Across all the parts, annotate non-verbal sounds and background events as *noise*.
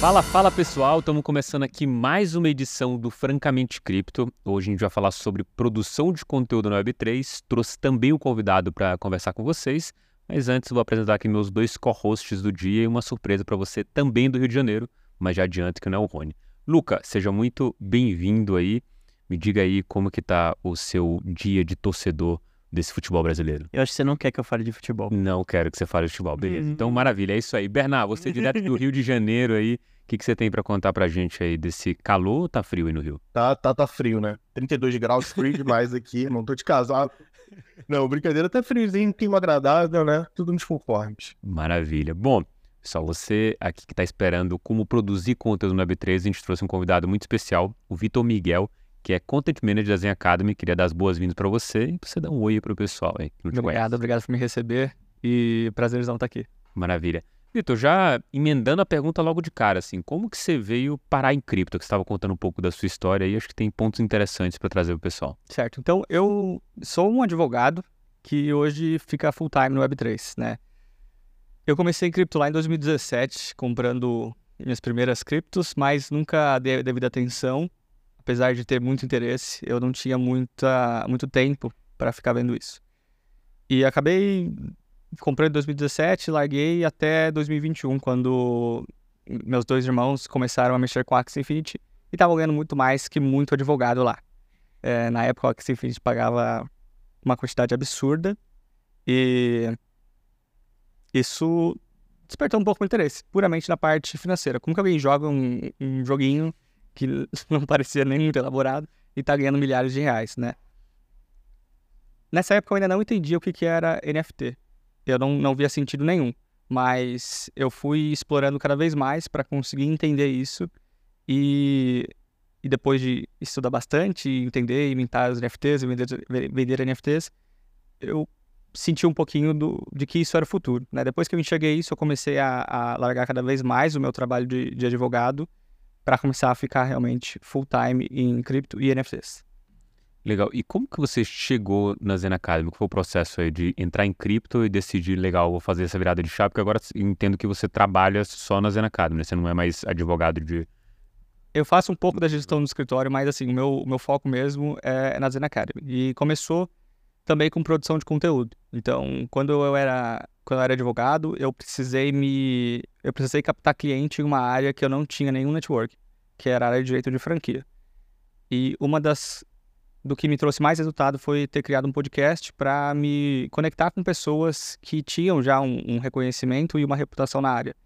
Fala, fala pessoal, estamos começando aqui mais uma edição do Francamente Cripto. Hoje a gente vai falar sobre produção de conteúdo no Web3. Trouxe também o convidado para conversar com vocês, mas antes vou apresentar aqui meus dois co-hosts do dia e uma surpresa para você também do Rio de Janeiro, mas já adianto que não é o Rony. Luca, seja muito bem-vindo aí. Me diga aí como que tá o seu dia de torcedor desse futebol brasileiro. Eu acho que você não quer que eu fale de futebol. Não quero que você fale de futebol, beleza. Uhum. Então, maravilha, é isso aí. Bernard, você é direto do Rio de Janeiro aí, o que, que você tem para contar pra gente aí desse calor ou tá frio aí no Rio? Tá, tá, tá frio, né? 32 graus, frio demais aqui, não tô de casaco. Não, brincadeira, tá friozinho, clima agradável, né? Tudo nos conformes. Maravilha. Bom, pessoal, você aqui que tá esperando como produzir conteúdo no Web3, a gente trouxe um convidado muito especial, o Vitor Miguel, que é Content Manager da Zen Academy. Queria dar as boas-vindas para você e pra você dar um oi pro pessoal aí. Obrigado, conhece. obrigado por me receber e prazerzão estar aqui. Maravilha. Vitor, já emendando a pergunta logo de cara, assim, como que você veio parar em cripto? Que você estava contando um pouco da sua história aí, acho que tem pontos interessantes para trazer o pessoal. Certo, então eu sou um advogado que hoje fica full time no Web3, né? Eu comecei em cripto lá em 2017, comprando minhas primeiras criptos, mas nunca dei a devida atenção. Apesar de ter muito interesse, eu não tinha muita, muito tempo para ficar vendo isso. E acabei comprando em 2017, larguei até 2021, quando meus dois irmãos começaram a mexer com a Axie Infinity e estavam ganhando muito mais que muito advogado lá. É, na época, a Axie Infinity pagava uma quantidade absurda e isso despertou um pouco meu interesse, puramente na parte financeira. Como que alguém joga um, um joguinho que *laughs* não parecia nem muito elaborado e tá ganhando milhares de reais, né? Nessa época eu ainda não entendia o que, que era NFT. Eu não, não via sentido nenhum. Mas eu fui explorando cada vez mais para conseguir entender isso. E, e depois de estudar bastante, entender mintar os NFTs vender, vender NFTs, eu senti um pouquinho do, de que isso era o futuro. Né? Depois que eu enxerguei isso, eu comecei a, a largar cada vez mais o meu trabalho de, de advogado para começar a ficar realmente full time em cripto e NFTs. Legal. E como que você chegou na Zen Academy? Qual foi o processo aí de entrar em cripto e decidir, legal, vou fazer essa virada de chave? Porque agora entendo que você trabalha só na Zen Academy, né? Você não é mais advogado de... Eu faço um pouco da gestão do escritório, mas assim, o meu, o meu foco mesmo é na Zen Academy. E começou também com produção de conteúdo. Então, quando eu era, quando eu era advogado, eu precisei me eu precisei captar cliente em uma área que eu não tinha nenhum network, que era a área de direito de franquia. E uma das do que me trouxe mais resultado foi ter criado um podcast para me conectar com pessoas que tinham já um, um reconhecimento e uma reputação na área.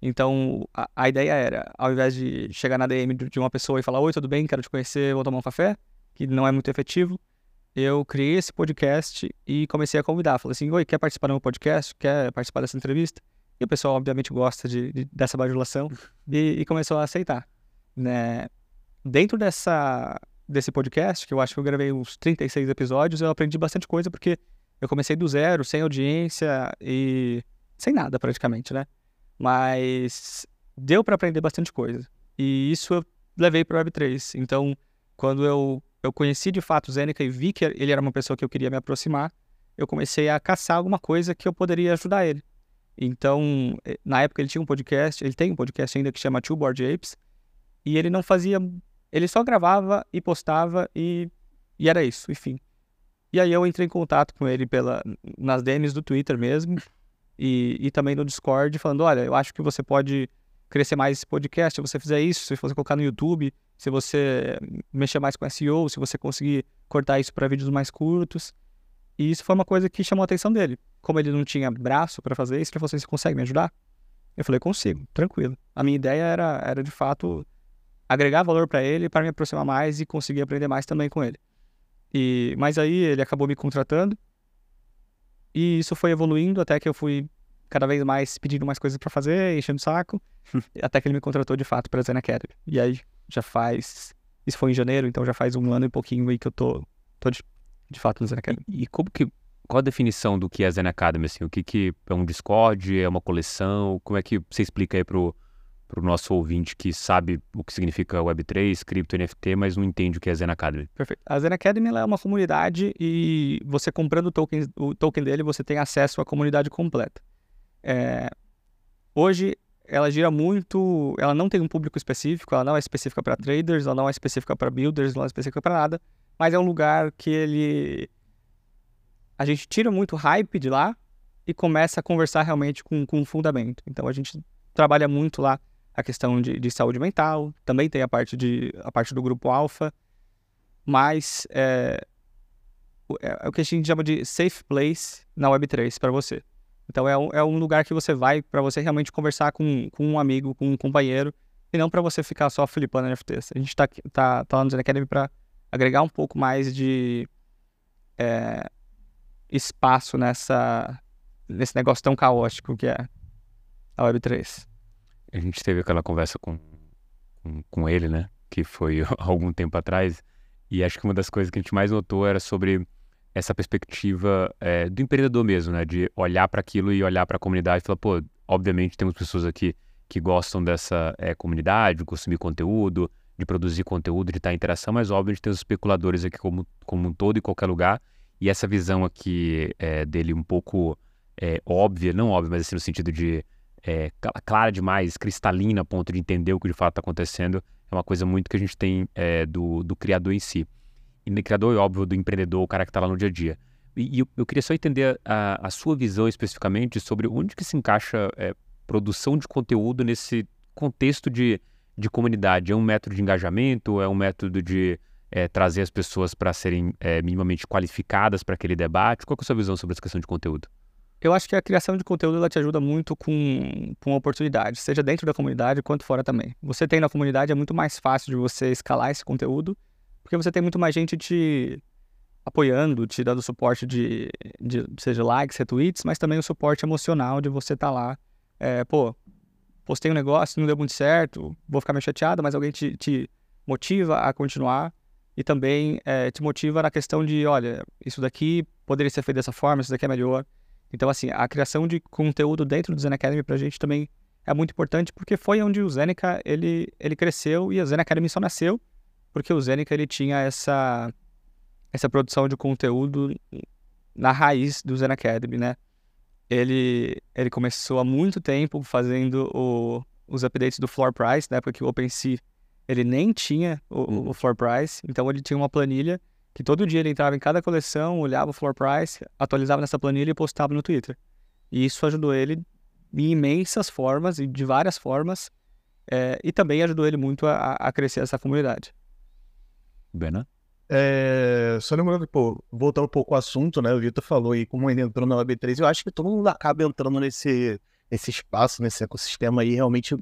Então, a, a, ideia era, ao invés de chegar na DM de uma pessoa e falar: Oi, tudo bem? Quero te conhecer, vou tomar um café, que não é muito efetivo, eu criei esse podcast e comecei a convidar. Falei assim: Oi, quer participar do meu podcast? Quer participar dessa entrevista? E o pessoal, obviamente, gosta de, de dessa bajulação *laughs* e, e, começou a aceitar. Né? Dentro dessa, desse podcast, que eu acho que eu gravei uns 36 episódios, eu aprendi bastante coisa porque eu comecei do zero, sem audiência e sem nada praticamente, né? Mas deu para aprender bastante coisa. E isso eu levei para o Web3. Então, quando eu, eu conheci de fato o Zeneca e vi que ele era uma pessoa que eu queria me aproximar, eu comecei a caçar alguma coisa que eu poderia ajudar ele. Então, na época ele tinha um podcast, ele tem um podcast ainda que chama Two Board Apes, e ele não fazia ele só gravava e postava e, e era isso, enfim. E aí eu entrei em contato com ele pela, nas DMs do Twitter mesmo e, e também no Discord, falando, olha, eu acho que você pode crescer mais esse podcast se você fizer isso, se você colocar no YouTube, se você mexer mais com SEO, se você conseguir cortar isso para vídeos mais curtos. E isso foi uma coisa que chamou a atenção dele. Como ele não tinha braço para fazer isso, ele falou assim, você consegue me ajudar? Eu falei, consigo, tranquilo. A minha ideia era, era de fato agregar valor para ele para me aproximar mais e conseguir aprender mais também com ele. E mas aí ele acabou me contratando e isso foi evoluindo até que eu fui cada vez mais pedindo mais coisas para fazer, enchendo o saco, *laughs* até que ele me contratou de fato para Zen Academy. E aí já faz isso foi em janeiro, então já faz um ano e pouquinho aí que eu tô, tô de, de fato no Zen Academy. E, e como que qual a definição do que é Zen Academy assim? O que que é um Discord, é uma coleção? Como é que você explica aí pro para o nosso ouvinte que sabe o que significa Web3, cripto, NFT, mas não entende o que é Zen Academy. Perfeito. A Zen Academy é uma comunidade e você comprando o token, o token dele, você tem acesso à comunidade completa. É... Hoje, ela gira muito, ela não tem um público específico, ela não é específica para traders, ela não é específica para builders, não é específica para nada, mas é um lugar que ele a gente tira muito hype de lá e começa a conversar realmente com, com fundamento. Então a gente trabalha muito lá a questão de, de saúde mental, também tem a parte, de, a parte do grupo alfa, mas é, é, é o que a gente chama de safe place na Web3 para você. Então é um, é um lugar que você vai para você realmente conversar com, com um amigo, com um companheiro, e não para você ficar só flipando NFTs. A gente está tá, tá lá no Zen Academy para agregar um pouco mais de é, espaço nessa, nesse negócio tão caótico que é a Web3. A gente teve aquela conversa com, com, com ele, né? Que foi *laughs* algum tempo atrás. E acho que uma das coisas que a gente mais notou era sobre essa perspectiva é, do empreendedor mesmo, né? De olhar para aquilo e olhar para a comunidade e falar, pô, obviamente temos pessoas aqui que gostam dessa é, comunidade, de consumir conteúdo, de produzir conteúdo, de estar em interação, mas óbvio, a gente tem os especuladores aqui como, como um todo, em qualquer lugar. E essa visão aqui é, dele um pouco é, óbvia, não óbvia, mas assim no sentido de é, clara demais, cristalina, a ponto de entender o que de fato está acontecendo, é uma coisa muito que a gente tem é, do, do criador em si. E do criador, é óbvio, do empreendedor, o cara que está lá no dia a dia. E, e eu, eu, queria só entender a, a, sua visão especificamente sobre onde que se encaixa é, produção de conteúdo nesse contexto de, de comunidade. É um método de engajamento? É um método de é, trazer as pessoas para serem é, minimamente qualificadas para aquele debate? Qual é a sua visão sobre essa questão de conteúdo? Eu acho que a criação de conteúdo ela te ajuda muito com, com oportunidades, seja dentro da comunidade quanto fora também. Você tem na comunidade é muito mais fácil de você escalar esse conteúdo, porque você tem muito mais gente te apoiando, te dando suporte de, de seja likes, retweets, mas também o suporte emocional de você estar tá lá. É, pô, postei um negócio, não deu muito certo, vou ficar meio chateado, mas alguém te, te motiva a continuar e também é, te motiva na questão de, olha, isso daqui poderia ser feito dessa forma, isso daqui é melhor. Então, assim, a criação de conteúdo dentro do Zen Academy pra gente também é muito importante, porque foi onde o Zenica, ele, ele cresceu e a Zen Academy só nasceu porque o Zenica, ele tinha essa, essa produção de conteúdo na raiz do Zen Academy, né? Ele, ele começou há muito tempo fazendo o, os updates do floor price, na época que o OpenSea ele nem tinha o, uhum. o, floor price, então ele tinha uma planilha que todo dia ele entrava em cada coleção, olhava o floor price, atualizava nessa planilha e postava no Twitter. E isso ajudou ele em imensas formas e de várias formas, é, e também ajudou ele muito a, a crescer essa comunidade. Bena? É, só lembrando, pô, voltando um pouco ao assunto, né? O Vitor falou aí como ele entrou na Web3, eu acho que todo mundo acaba entrando nesse, nesse espaço, nesse ecossistema aí, realmente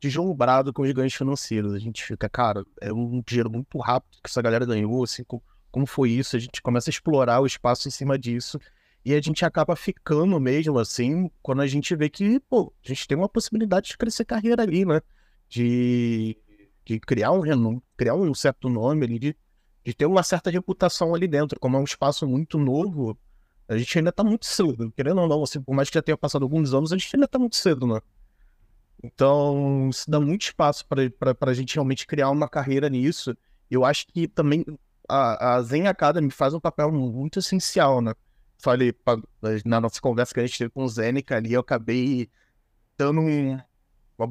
deslumbrado com os ganhos financeiros. A gente fica, cara, é um dinheiro muito rápido que essa galera ganhou, assim, como foi isso? A gente começa a explorar o espaço em cima disso e a gente acaba ficando mesmo, assim, quando a gente vê que, pô, a gente tem uma possibilidade de crescer carreira ali, né? De, de criar um renome, criar um certo nome ali, de, de ter uma certa reputação ali dentro. Como é um espaço muito novo, a gente ainda tá muito cedo. Querendo ou não, assim, por mais que já tenha passado alguns anos, a gente ainda tá muito cedo, né? Então, isso dá muito espaço para a gente realmente criar uma carreira nisso. Eu acho que também a, a Zen Academy faz um papel muito essencial, né? Falei pra, na nossa conversa que a gente teve com o Zeneca ali, eu acabei dando um, uma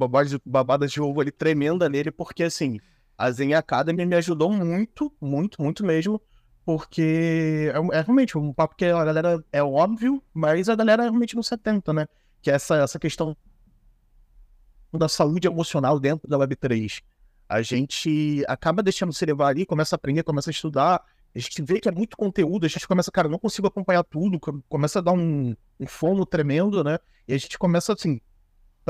babada, de ovo ali tremenda nele, porque assim, a Zen Academy me ajudou muito, muito, muito mesmo, porque é, é, realmente um papo que a galera é óbvio, mas a galera realmente não se atenta, né? Que é essa, essa questão da saúde emocional dentro da Web3. A gente acaba deixando se levar ali, começa a aprender, começa a estudar, a gente vê que é muito conteúdo, a gente começa, cara, não consigo acompanhar tudo, começa a dar um, um fono tremendo, né? E a gente começa assim,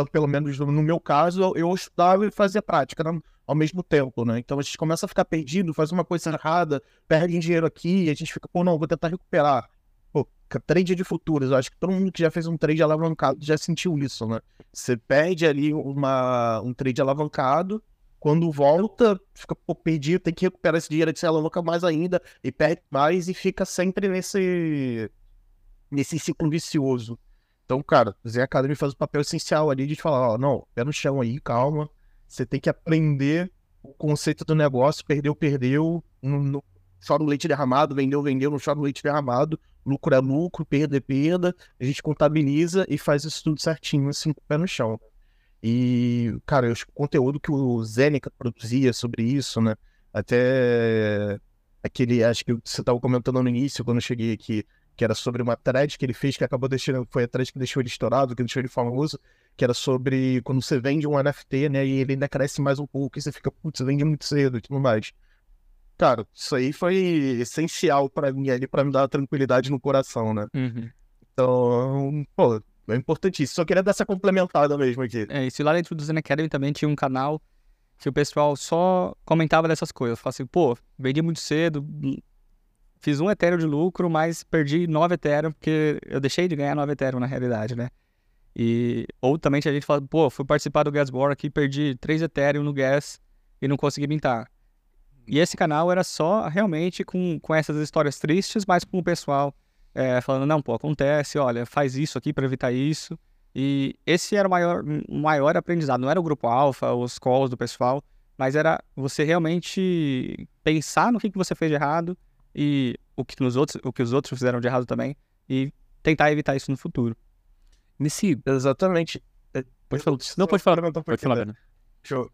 pelo menos no meu caso, eu estudava e fazia prática né? ao mesmo tempo, né? Então a gente começa a ficar perdido, faz uma coisa errada, perde dinheiro aqui, e a gente fica, pô, não, vou tentar recuperar. Pô, trade de futuros, eu acho que todo mundo que já fez um trade alavancado já sentiu isso, né? Você perde ali uma, um trade alavancado, quando volta, fica pô, perdido, tem que recuperar esse dinheiro de ser alavanca mais ainda, e perde mais e fica sempre nesse, nesse ciclo vicioso. Então, cara, Zen Academy faz o papel essencial ali de falar, ó, não, pé no chão aí, calma, você tem que aprender o conceito do negócio, perdeu, perdeu, no, no, chora o leite derramado, vendeu, vendeu, não chora o leite derramado, lucro é lucro, perda é perda, a gente contabiliza e faz isso tudo certinho, assim, com o pé no chão. E, cara, o conteúdo que o Zeneca produzia sobre isso, né? Até aquele, acho que você estava comentando no início, quando eu cheguei aqui, que era sobre uma thread que ele fez, que acabou deixando, foi a thread que deixou ele estourado, que deixou ele famoso, que era sobre quando você vende um NFT, né, e ele ainda cresce mais um pouco, e você fica, putz, vende muito cedo e tudo mais. Cara, isso aí foi essencial para mim ali, para me dar tranquilidade no coração, né? Uhum. Então, pô, é importantíssimo. Só queria dar essa complementada mesmo aqui. É, isso lá dentro do Zen Academy também tinha um canal que o pessoal só comentava dessas coisas. Falava assim, pô, vendi muito cedo, fiz um Ethereum de lucro, mas perdi 9 Ethereum, porque eu deixei de ganhar 9 Ethereum na realidade, né? E, ou também tinha gente falando, pô, fui participar do Gas War aqui, perdi 3 Ethereum no Gas e não consegui mintar. E esse canal era só realmente com, com essas histórias tristes, mas com o pessoal é, falando, não, pô, acontece, olha, faz isso aqui para evitar isso. E esse era o maior, maior aprendizado. Não era o grupo alfa, os calls do pessoal, mas era você realmente pensar no que, que você fez de errado e o que, nos outros, o que os outros fizeram de errado também e tentar evitar isso no futuro. Nesse... Exatamente. É, pode falar. Não, pode falar. Pode falar, né? Show.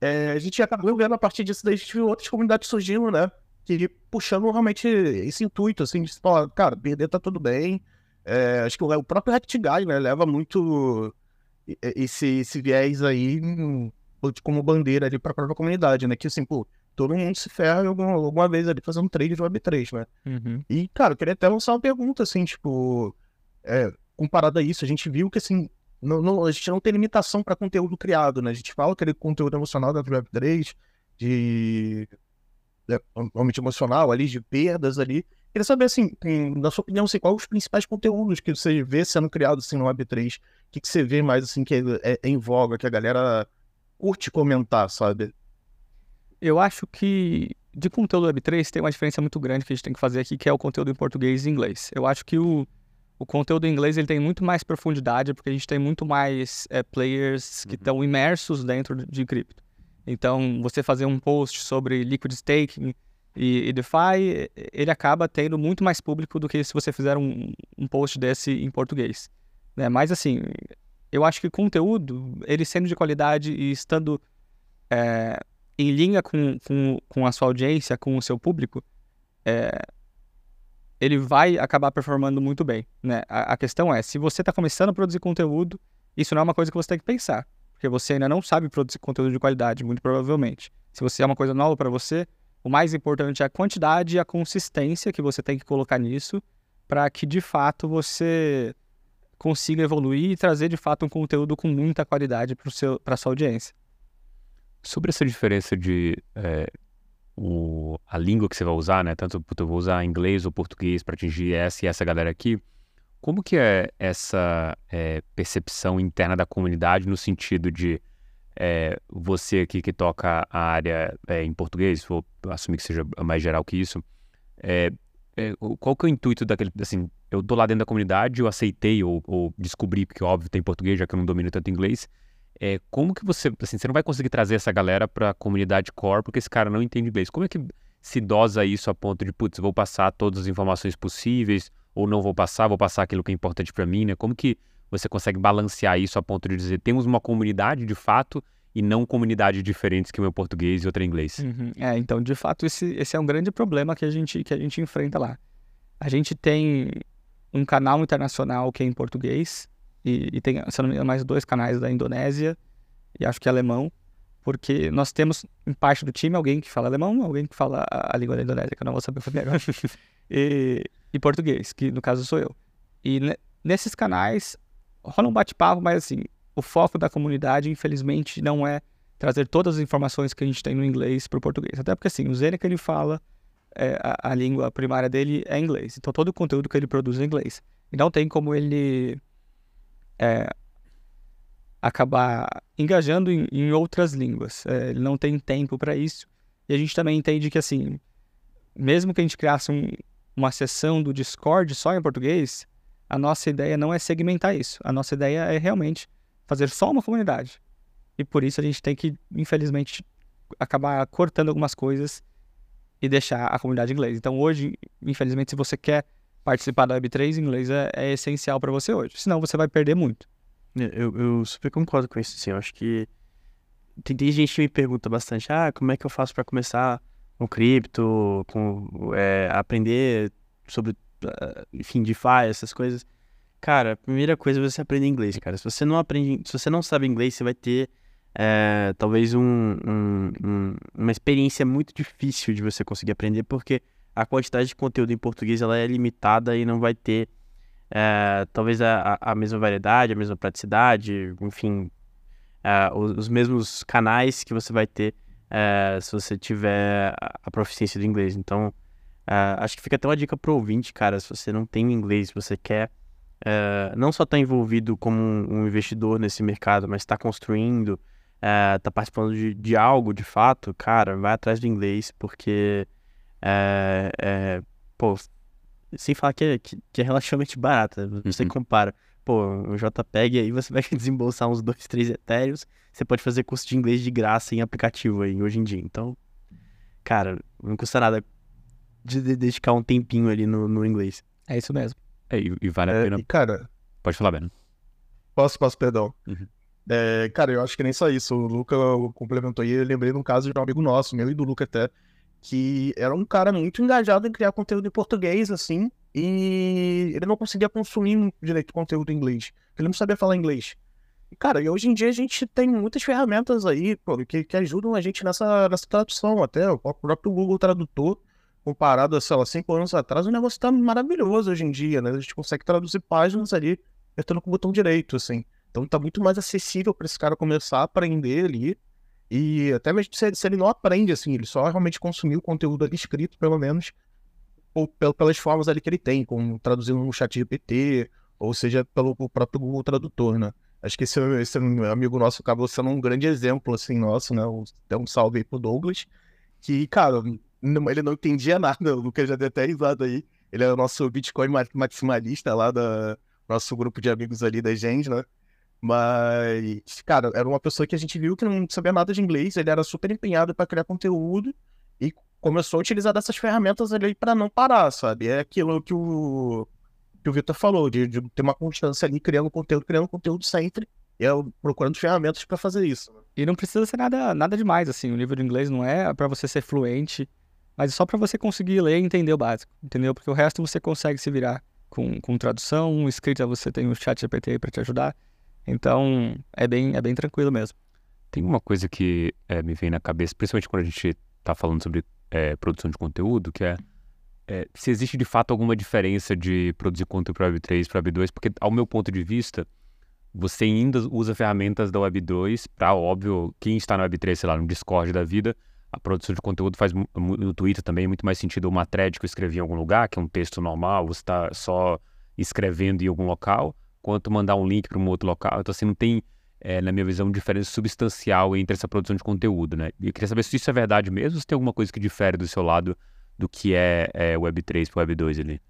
É, a gente acabou vendo a partir disso, daí a gente viu outras comunidades surgindo, né? Que puxando realmente esse intuito, assim, de falar, cara, perder tá tudo bem, é, acho que o, próprio React Guy, né, leva muito esse, esse viés aí como bandeira ali para a própria comunidade, né? Que assim, pô, todo mundo se ferra alguma, alguma vez ali fazendo trade de Web3, né? Uhum. E, cara, eu queria até lançar uma pergunta, assim, tipo, é, comparado a isso, a gente viu que, assim, não, não, a gente não tem limitação para conteúdo criado, né? A gente fala aquele conteúdo emocional da Web3, de. É, realmente emocional ali, de perdas ali. Queria saber, assim, na sua opinião, assim, quais os principais conteúdos que você vê sendo criados assim, no Web3? O que, que você vê mais, assim, que é, é, é em voga, que a galera curte comentar, sabe? Eu acho que de conteúdo Web3 tem uma diferença muito grande que a gente tem que fazer aqui, que é o conteúdo em português e inglês. Eu acho que o, o conteúdo em inglês ele tem muito mais profundidade, porque a gente tem muito mais é, players que estão uhum. imersos dentro de cripto. Então, você fazer um post sobre liquid staking e, e, DeFi, ele acaba tendo muito mais público do que se você fizer um, um post desse em português. Né? Mas, assim, eu acho que conteúdo, ele sendo de qualidade e estando é, em linha com, com, com a sua audiência, com o seu público, é, ele vai acabar performando muito bem. Né? A, a questão é, se você está começando a produzir conteúdo, isso não é uma coisa que você tem que pensar, porque você ainda não sabe produzir conteúdo de qualidade, muito provavelmente. Se você é uma coisa nova para você, o mais importante é a quantidade e a consistência que você tem que colocar nisso para que de fato você consiga evoluir e trazer de fato um conteúdo com muita qualidade para a sua audiência. Sobre essa diferença de é, o, a língua que você vai usar, né? Tanto eu vou usar inglês ou português para atingir essa e essa galera aqui. Como que é essa é, percepção interna da comunidade no sentido de é, você aqui que toca a área é, em português, vou assumir que seja mais geral que isso, é, é, qual que é o intuito daquele, assim, eu tô lá dentro da comunidade, eu aceitei ou, ou descobri, porque óbvio tem português, já que eu não domino tanto inglês, é, como que você, assim, você não vai conseguir trazer essa galera para a comunidade core porque esse cara não entende inglês. Como é que se dosa isso a ponto de, putz, vou passar todas as informações possíveis ou não vou passar, vou passar aquilo que é importante para mim, né? Como que você consegue balancear isso a ponto de dizer temos uma comunidade de fato e não comunidades diferentes que o meu português e outra inglês. Uhum. É, então, de fato, esse, esse é um grande problema que a, gente, que a gente enfrenta lá. A gente tem um canal internacional que é em português e, e tem, se não me engano, mais dois canais da Indonésia e acho que alemão, porque nós temos em parte do time alguém que fala alemão, alguém que fala a, a língua da Indonésia, que eu não vou saber fazer agora, *laughs* e, e português, que no caso sou eu. E nesses canais rola um bate-papo, mas assim, o foco da comunidade, infelizmente, não é trazer todas as informações que a gente tem no inglês para o português. Até porque, assim, o Zeneca, ele fala, é, a, a, língua primária dele é inglês. Então, todo o conteúdo que ele produz é inglês. E não tem como ele é, acabar engajando em, em outras línguas. É, ele não tem tempo para isso. E a gente também entende que, assim, mesmo que a gente criasse um, uma sessão do Discord só em português, a nossa ideia não é segmentar isso. A nossa ideia é realmente fazer só uma comunidade. E por isso a gente tem que, infelizmente, acabar cortando algumas coisas e deixar a comunidade em inglês. Então hoje, infelizmente, se você quer participar da Web3, inglês é, é essencial para você hoje. Senão você vai perder muito. Eu, eu super concordo com isso, sim. Eu acho que tem, tem gente que me pergunta bastante, ah, como é que eu faço para começar com cripto, com é, aprender sobre, uh, enfim, DeFi, essas coisas. Cara, a primeira coisa é você aprender inglês, cara. Se você não aprende, se você não sabe inglês, você vai ter é, talvez um, um, um, uma experiência muito difícil de você conseguir aprender, porque a quantidade de conteúdo em português ela é limitada e não vai ter é, talvez a, a mesma variedade, a mesma praticidade, enfim, é, os, os, mesmos canais que você vai ter é, se você tiver a proficiência do inglês. Então, é, acho que fica até uma dica pro ouvinte, cara, se você não tem inglês, você quer é, não só estar tá envolvido como um, investidor nesse mercado, mas está construindo, é, tá participando de, de, algo de fato, cara, vai atrás do inglês, porque é, é, pô, sem falar que é, que, que é relativamente barata, você uhum. compara, pô, um JPEG aí você vai *laughs* desembolsar uns 2, 3 etéreos, você pode fazer curso de inglês de graça em aplicativo aí, hoje em dia, então, cara, não custa nada de dedicar um tempinho ali no, no inglês. É isso mesmo. É, e, e vale a pena. E, cara. Pode falar, Ben. Posso, posso, perdão. Uhum. É, cara, eu acho que nem só isso. O Luca complementou aí. Eu lembrei de um caso de um amigo nosso, meu e do Luca até, que era um cara muito engajado em criar conteúdo em português, assim, e ele não conseguia consumir direito conteúdo em inglês. Ele não sabia falar inglês. E, cara, e hoje em dia a gente tem muitas ferramentas aí, pô, que, que ajudam a gente nessa, nessa tradução. Até o próprio Google Tradutor, comparado a, sei lá, cinco anos atrás, o negócio tá maravilhoso hoje em dia, né? A gente consegue traduzir páginas ali, apertando com o botão direito, assim. Então tá muito mais acessível para esse cara começar a aprender ali. E até mesmo se, se, ele não aprende, assim, ele só realmente consumir o conteúdo ali escrito, pelo menos, ou pelas formas ali que ele tem, como traduzir no chat GPT, ou seja, pelo próprio Google Tradutor, né? Acho que esse, esse amigo nosso acabou sendo um grande exemplo, assim, nosso, né? Dá um salve aí pro Douglas, que, cara, ele não entendia nada, o Lucas já deu até risado aí. Ele é o nosso Bitcoin maximalista lá da nosso grupo de amigos ali da gente, né? Mas, cara, era uma pessoa que a gente viu que não sabia nada de inglês, ele era super empenhado para criar conteúdo e começou a utilizar dessas ferramentas ali para não parar, sabe? É aquilo que o, que o Victor falou, de, de, ter uma constância ali, criando conteúdo, criando conteúdo sempre, e eu procurando ferramentas para fazer isso. E não precisa ser nada, nada demais, assim, o nível de inglês não é para você ser fluente, mas só para você conseguir ler e entender o básico, entendeu? Porque o resto você consegue se virar com, com tradução, escrita você tem o chat GPT para te ajudar. Então, é bem, é bem tranquilo mesmo. Tem uma coisa que é, me vem na cabeça, principalmente quando a gente está falando sobre é, produção de conteúdo, que é, é, se existe de fato alguma diferença de produzir conteúdo para Web3 para Web2, porque, ao meu ponto de vista, você ainda usa ferramentas da Web2 para, óbvio, quem está na Web3, sei lá, no Discord da vida, a produção de conteúdo faz no Twitter também muito mais sentido uma thread que eu escrevi em algum lugar, que é um texto normal, você está só escrevendo em algum local, quanto mandar um link para um outro local. Então, assim, não tem, é, na minha visão, diferença substancial entre essa produção de conteúdo, né? E eu queria saber se isso é verdade mesmo, se tem alguma coisa que difere do seu lado do que é, é Web3 para Web2 ali.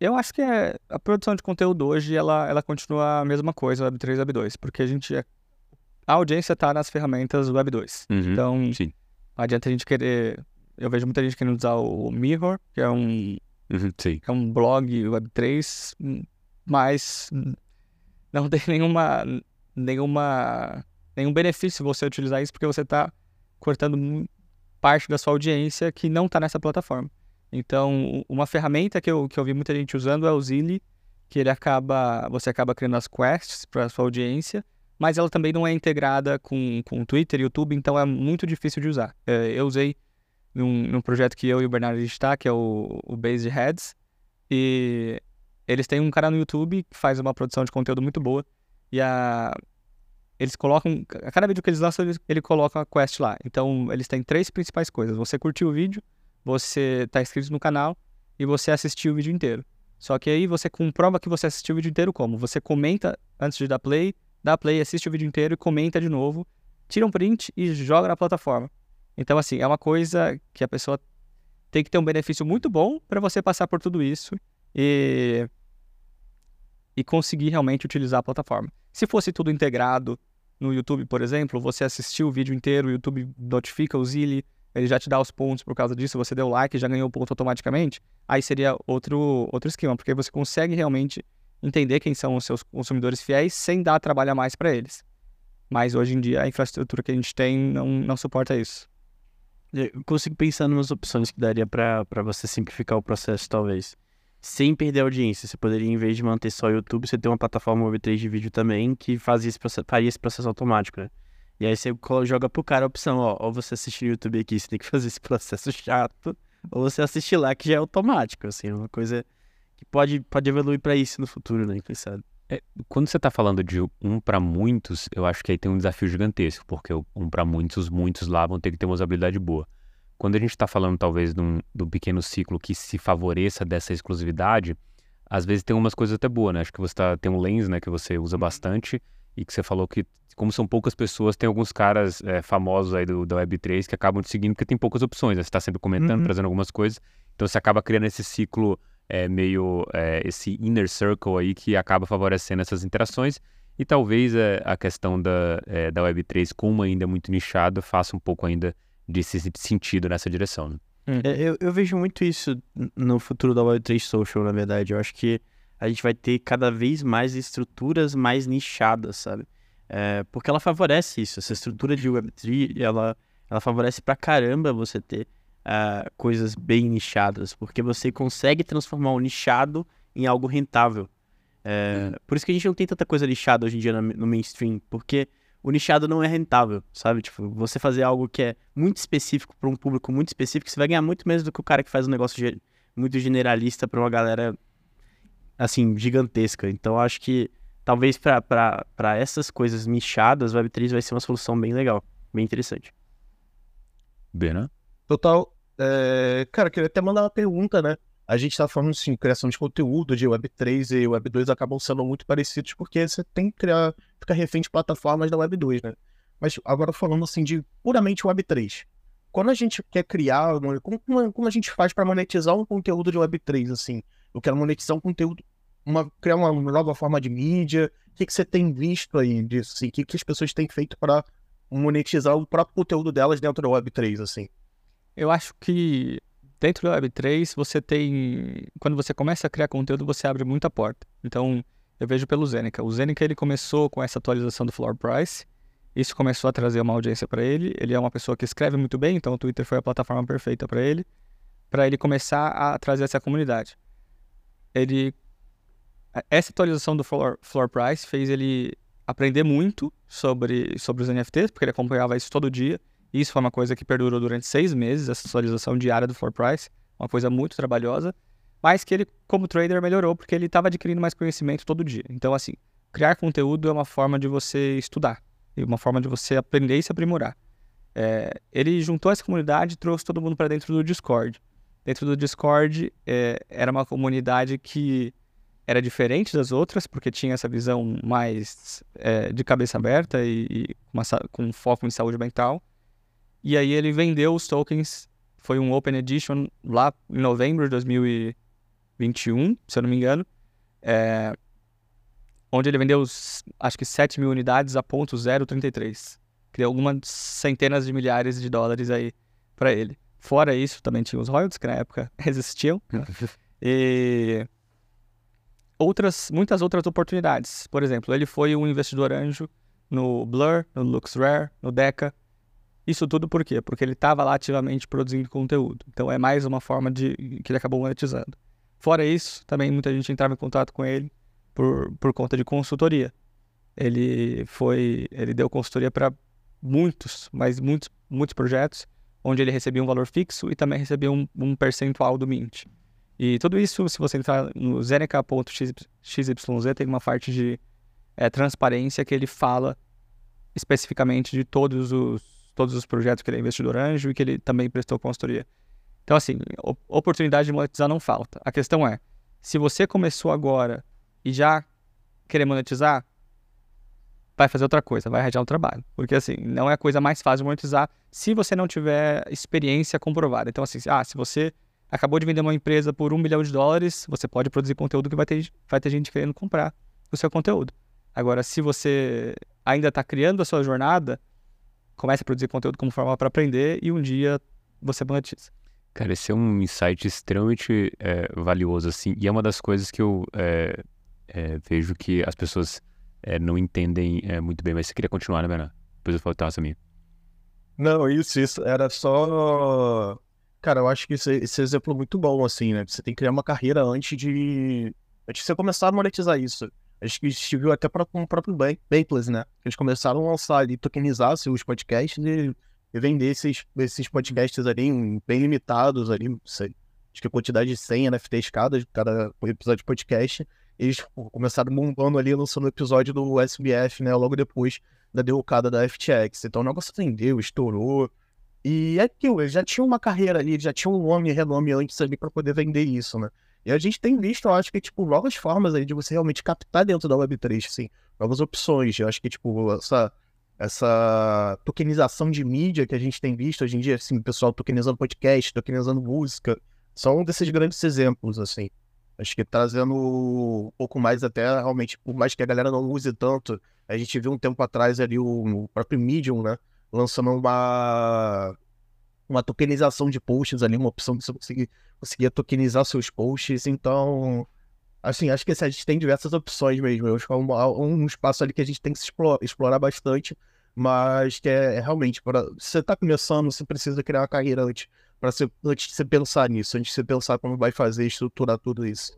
Eu acho que é, a produção de conteúdo hoje, ela, ela continua a mesma coisa, Web3 e Web2, porque a gente... É, a audiência está nas ferramentas Web2. Uhum, então, sim. adianta a gente querer... Eu vejo muita gente querendo usar o Mirror, que é um... Uhum, sim. é um blog Web3, mas não tem nenhuma, nenhuma, nenhum benefício você utilizar isso porque você está cortando parte da sua audiência que não está nessa plataforma. Então, uma ferramenta que eu, que eu vi muita gente usando é o Zilli, que ele acaba, você acaba criando as quests para sua audiência, mas ela também não é integrada com, com Twitter YouTube, então é muito difícil de usar. É, eu usei num, num projeto que eu e o Bernardo está, que é o, o Heads, e eles têm um canal no YouTube que faz uma produção de conteúdo muito boa. E a... eles colocam. A cada vídeo que eles lançam, eles, ele coloca a quest lá. Então, eles têm três principais coisas: você curtiu o vídeo, você está inscrito no canal e você assistiu o vídeo inteiro. Só que aí você comprova que você assistiu o vídeo inteiro como? Você comenta antes de dar play, dá play, assiste o vídeo inteiro e comenta de novo, tira um print e joga na plataforma. Então, assim, é uma coisa que a pessoa tem que ter um benefício muito bom para você passar por tudo isso e e conseguir realmente utilizar a plataforma. Se fosse tudo integrado no YouTube, por exemplo, você assistiu o vídeo inteiro, o YouTube notifica o Zilli, ele já te dá os pontos por causa disso, você deu like já ganhou o ponto automaticamente, aí seria outro, outro esquema, porque você consegue realmente entender quem são os seus consumidores fiéis sem dar trabalho a mais para eles. Mas hoje em dia a infraestrutura que a gente tem não, não suporta isso. Eu consigo pensar umas opções que daria para você simplificar o processo, talvez. Sem perder a audiência. Você poderia, em vez de manter só o YouTube, você ter uma plataforma Web3 de vídeo também que fazia esse processo, faria esse processo automático, né? E aí você joga pro cara a opção, ó, ou você assistir no YouTube aqui, você tem que *laughs* fazer esse processo chato, ou você assistir lá que já é automático, assim, é uma coisa que pode, pode evoluir para isso no futuro, né? Quem sabe? É, quando você está falando de um para muitos, eu acho que aí tem um desafio gigantesco, porque um para muitos, os muitos lá vão ter que ter uma usabilidade boa. Quando a gente está falando, talvez, de um, um pequeno ciclo que se favoreça dessa exclusividade, às vezes tem umas coisas até boas, né? Acho que você tá, tem um lens, né, que você usa uhum. bastante e que você falou que, como são poucas pessoas, tem alguns caras é, famosos aí do, da Web3 que acabam te seguindo porque tem poucas opções, né? Você está sempre comentando, uhum. trazendo algumas coisas, então você acaba criando esse ciclo é, meio, é, esse inner circle aí que acaba favorecendo essas interações e talvez é, a questão da, é, da Web3 como ainda é muito nichado faça um pouco ainda de sentido nessa direção. Né? Hum. É, eu, eu vejo muito isso no futuro da Web3 Social, na verdade. Eu acho que a gente vai ter cada vez mais estruturas mais nichadas, sabe? É, porque ela favorece isso. Essa estrutura de Web3, ela, ela favorece pra caramba você ter uh, coisas bem nichadas, porque você consegue transformar o nichado em algo rentável. É, por isso que a gente não tem tanta coisa lixada hoje em dia no, no mainstream, porque o nichado não é rentável, sabe? Tipo, você fazer algo que é muito específico para um público muito específico, você vai ganhar muito menos do que o cara que faz um negócio muito generalista para uma galera assim, gigantesca. Então acho que talvez para essas coisas nichadas, o Web3 vai ser uma solução bem legal, bem interessante. Bena? Total. É, cara, queria até mandar uma pergunta, né? A gente está falando assim, criação de conteúdo de Web3 e Web2 acabam sendo muito parecidos porque você tem que criar, ficar refém de plataformas da Web2, né? Mas agora falando assim de puramente Web3. Quando a gente quer criar, como, como a gente faz para monetizar um conteúdo de Web3, assim? Eu quero monetizar um conteúdo, uma, criar uma nova forma de mídia. O que, que você tem visto aí disso? Assim? O que, que as pessoas têm feito para monetizar o próprio conteúdo delas dentro da Web3, assim? Eu acho que dentro do Web3 você tem. Quando você começa a criar conteúdo, você abre muita porta. Então, eu vejo pelo Zeneca. O Zeneca ele começou com essa atualização do floor price. Isso começou a trazer uma audiência para ele. Ele é uma pessoa que escreve muito bem, então o Twitter foi a plataforma perfeita para ele, para ele começar a trazer essa comunidade. Ele essa atualização do floor, floor price fez ele aprender muito sobre sobre os NFTs, porque ele acompanhava isso todo dia. Isso foi uma coisa que perdurou durante seis meses, essa atualização diária do floor price, uma coisa muito trabalhosa, mas que ele, como trader, melhorou porque ele estava adquirindo mais conhecimento todo dia. Então, assim, criar conteúdo é uma forma de você estudar, e uma forma de você aprender e se aprimorar. É, ele juntou essa comunidade e trouxe todo mundo para dentro do Discord. Dentro do Discord é, era uma comunidade que era diferente das outras, porque tinha essa visão mais é, de cabeça aberta e, e uma, com foco em saúde mental. E aí ele vendeu os tokens, foi um Open Edition lá em novembro de 2021, se eu não me engano, é, onde ele vendeu, os, acho que 7 mil unidades a ponto 0,33. Criou algumas centenas de milhares de dólares aí para ele. Fora isso, também tinha os royalties, que na época *laughs* existiam. *laughs* e outras, muitas outras oportunidades. Por exemplo, ele foi um investidor anjo no Blur, no LuxRare, no Deca, isso tudo por quê? Porque ele estava lá ativamente produzindo conteúdo. Então é mais uma forma de que ele acabou monetizando. Fora isso, também muita gente entrava em contato com ele por, por conta de consultoria. Ele foi, ele deu consultoria para muitos, mas muitos, muitos projetos, onde ele recebia um valor fixo e também recebia um, um percentual do Mint. E tudo isso, se você entrar no zeneca.xyz, tem uma parte de é, transparência que ele fala especificamente de todos os todos os projetos que ele é investidor anjo e que ele também prestou consultoria. Então, assim, oportunidade de monetizar não falta. A questão é, se você começou agora e já querer monetizar, vai fazer outra coisa, vai arranjar um trabalho. Porque, assim, não é a coisa mais fácil de monetizar se você não tiver experiência comprovada. Então, assim, ah, se você acabou de vender uma empresa por um milhão de dólares, você pode produzir conteúdo que vai ter, vai ter gente querendo comprar o seu conteúdo. Agora, se você ainda está criando a sua jornada, comece a produzir conteúdo como forma para aprender e um dia você monetiza. Cara, esse é um insight extremamente é, valioso, assim, e é uma das coisas que eu é, é, vejo que as pessoas é, não entendem é, muito bem. Mas você queria continuar, né, Bernardo? Depois eu falo essa minha. Não, isso, isso. Era só. Cara, eu acho que esse, esse exemplo é muito bom, assim, né? Você tem que criar uma carreira antes de. Antes de você começar a monetizar isso. Acho que a gente viu até com o próprio Bakeless, né? Eles começaram a lançar ali, tokenizar seus podcasts e, e vender esses, esses podcasts ali bem limitados ali, não sei. Acho que a quantidade de 100 NFTs cada, cada episódio de podcast. Eles começaram bombando ali, lançando o episódio do SBF, né? Logo depois da derrocada da FTX. Então o negócio vendeu, estourou. E é aquilo, eles já tinham uma carreira ali, já tinham um nome e renome antes ali para poder vender isso, né? E a gente tem visto, eu acho que, tipo, novas formas aí de você realmente captar dentro da Web3, assim, novas opções. Eu acho que, tipo, essa, essa tokenização de mídia que a gente tem visto hoje em dia, assim, o pessoal tokenizando podcast, tokenizando música, são um desses grandes exemplos, assim. Acho que trazendo um pouco mais até, realmente, por mais que a galera não use tanto, a gente viu um tempo atrás ali o, o próprio Medium, né? Lançando uma, uma tokenização de posts ali, uma opção de você conseguir, tokenizar seus posts. Então, assim, acho que assim, a gente tem diversas opções mesmo. Eu acho que é um, um espaço ali que a gente tem que explorar, explorar bastante, mas que é, é realmente, para você está começando, você precisa criar uma carreira antes para antes de você pensar nisso, antes de você pensar como vai fazer, estruturar tudo isso.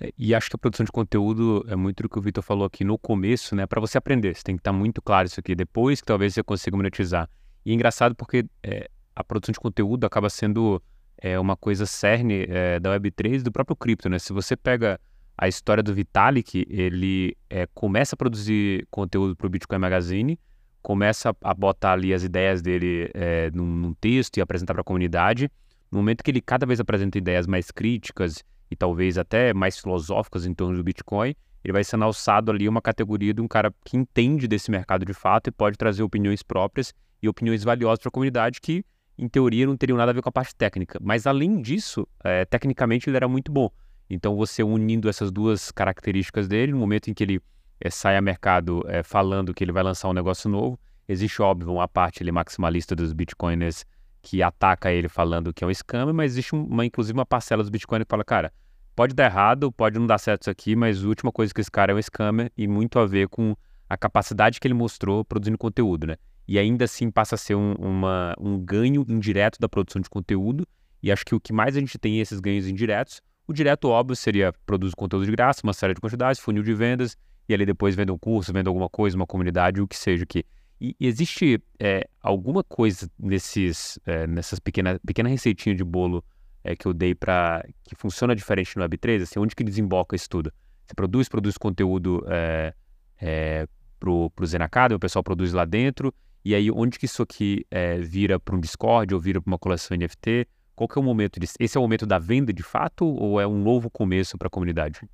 É, e acho que a produção de conteúdo é muito do que o Vitor falou aqui no começo, né? Para você aprender, você tem que estar tá muito claro isso aqui. Depois que talvez você consiga monetizar. E é engraçado porque é, a produção de conteúdo acaba sendo é, uma coisa cerne é, da Web3 do próprio cripto, né? Se você pega a história do Vitalik, ele é, começa a produzir conteúdo para o Bitcoin Magazine começa a botar ali as ideias dele é, num, num, texto e apresentar para a comunidade. No momento que ele cada vez apresenta ideias mais críticas e talvez até mais filosóficas em torno do Bitcoin, ele vai sendo alçado ali uma categoria de um cara que entende desse mercado de fato e pode trazer opiniões próprias e opiniões valiosas para a comunidade que, em teoria, não teriam nada a ver com a parte técnica. Mas, além disso, é, tecnicamente ele era muito bom. Então, você unindo essas duas características dele, no momento em que ele é, sai a mercado é, falando que ele vai lançar um negócio novo. Existe, óbvio, uma parte ele, maximalista dos bitcoiners que ataca ele falando que é um scam, mas existe uma, inclusive uma parcela dos bitcoiners que fala, cara, pode dar errado, pode não dar certo isso aqui, mas a última coisa que esse cara é um scammer e muito a ver com a capacidade que ele mostrou produzindo conteúdo, né? E ainda assim passa a ser um, uma, um ganho indireto da produção de conteúdo. E acho que o que mais a gente tem é esses ganhos indiretos. O direto, óbvio, seria produzir conteúdo de graça, uma série de quantidades, funil de vendas, e ali depois vendo um curso, vendo alguma coisa, uma comunidade, o que seja que. E, existe é, alguma coisa nesses, é, nessas pequenas pequena receitinha de bolo é, que eu dei para que funciona diferente no Web3, assim, onde que desemboca isso tudo? Você produz, produz conteúdo é, é, pro, pro Zen Academy, o pessoal produz lá dentro, e aí onde que isso aqui é, vira para um Discord ou vira para uma coleção NFT? Qual que é o momento disso? Esse é o momento da venda de fato ou é um novo começo para a comunidade?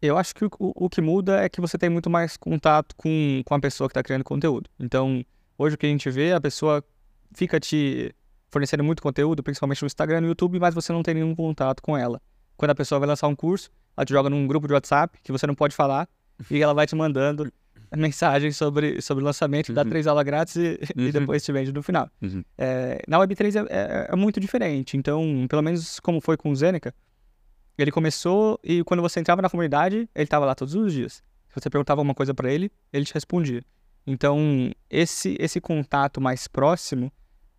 Eu acho que o, o, que muda é que você tem muito mais contato com, com a pessoa que está criando conteúdo. Então, hoje o que a gente vê, a pessoa fica te fornecendo muito conteúdo, principalmente no Instagram e no YouTube, mas você não tem nenhum contato com ela. Quando a pessoa vai lançar um curso, ela te joga num grupo de WhatsApp que você não pode falar e ela vai te mandando *laughs* mensagens sobre, sobre o lançamento, uhum. dá três aulas grátis e, uhum. e, depois te vende no final. Uhum. É, na Web3 é, é, é, muito diferente. Então, pelo menos como foi com o Zeneca, ele começou e quando você entrava na comunidade, ele estava lá todos os dias. Se você perguntava alguma coisa para ele, ele te respondia. Então, esse esse contato mais próximo,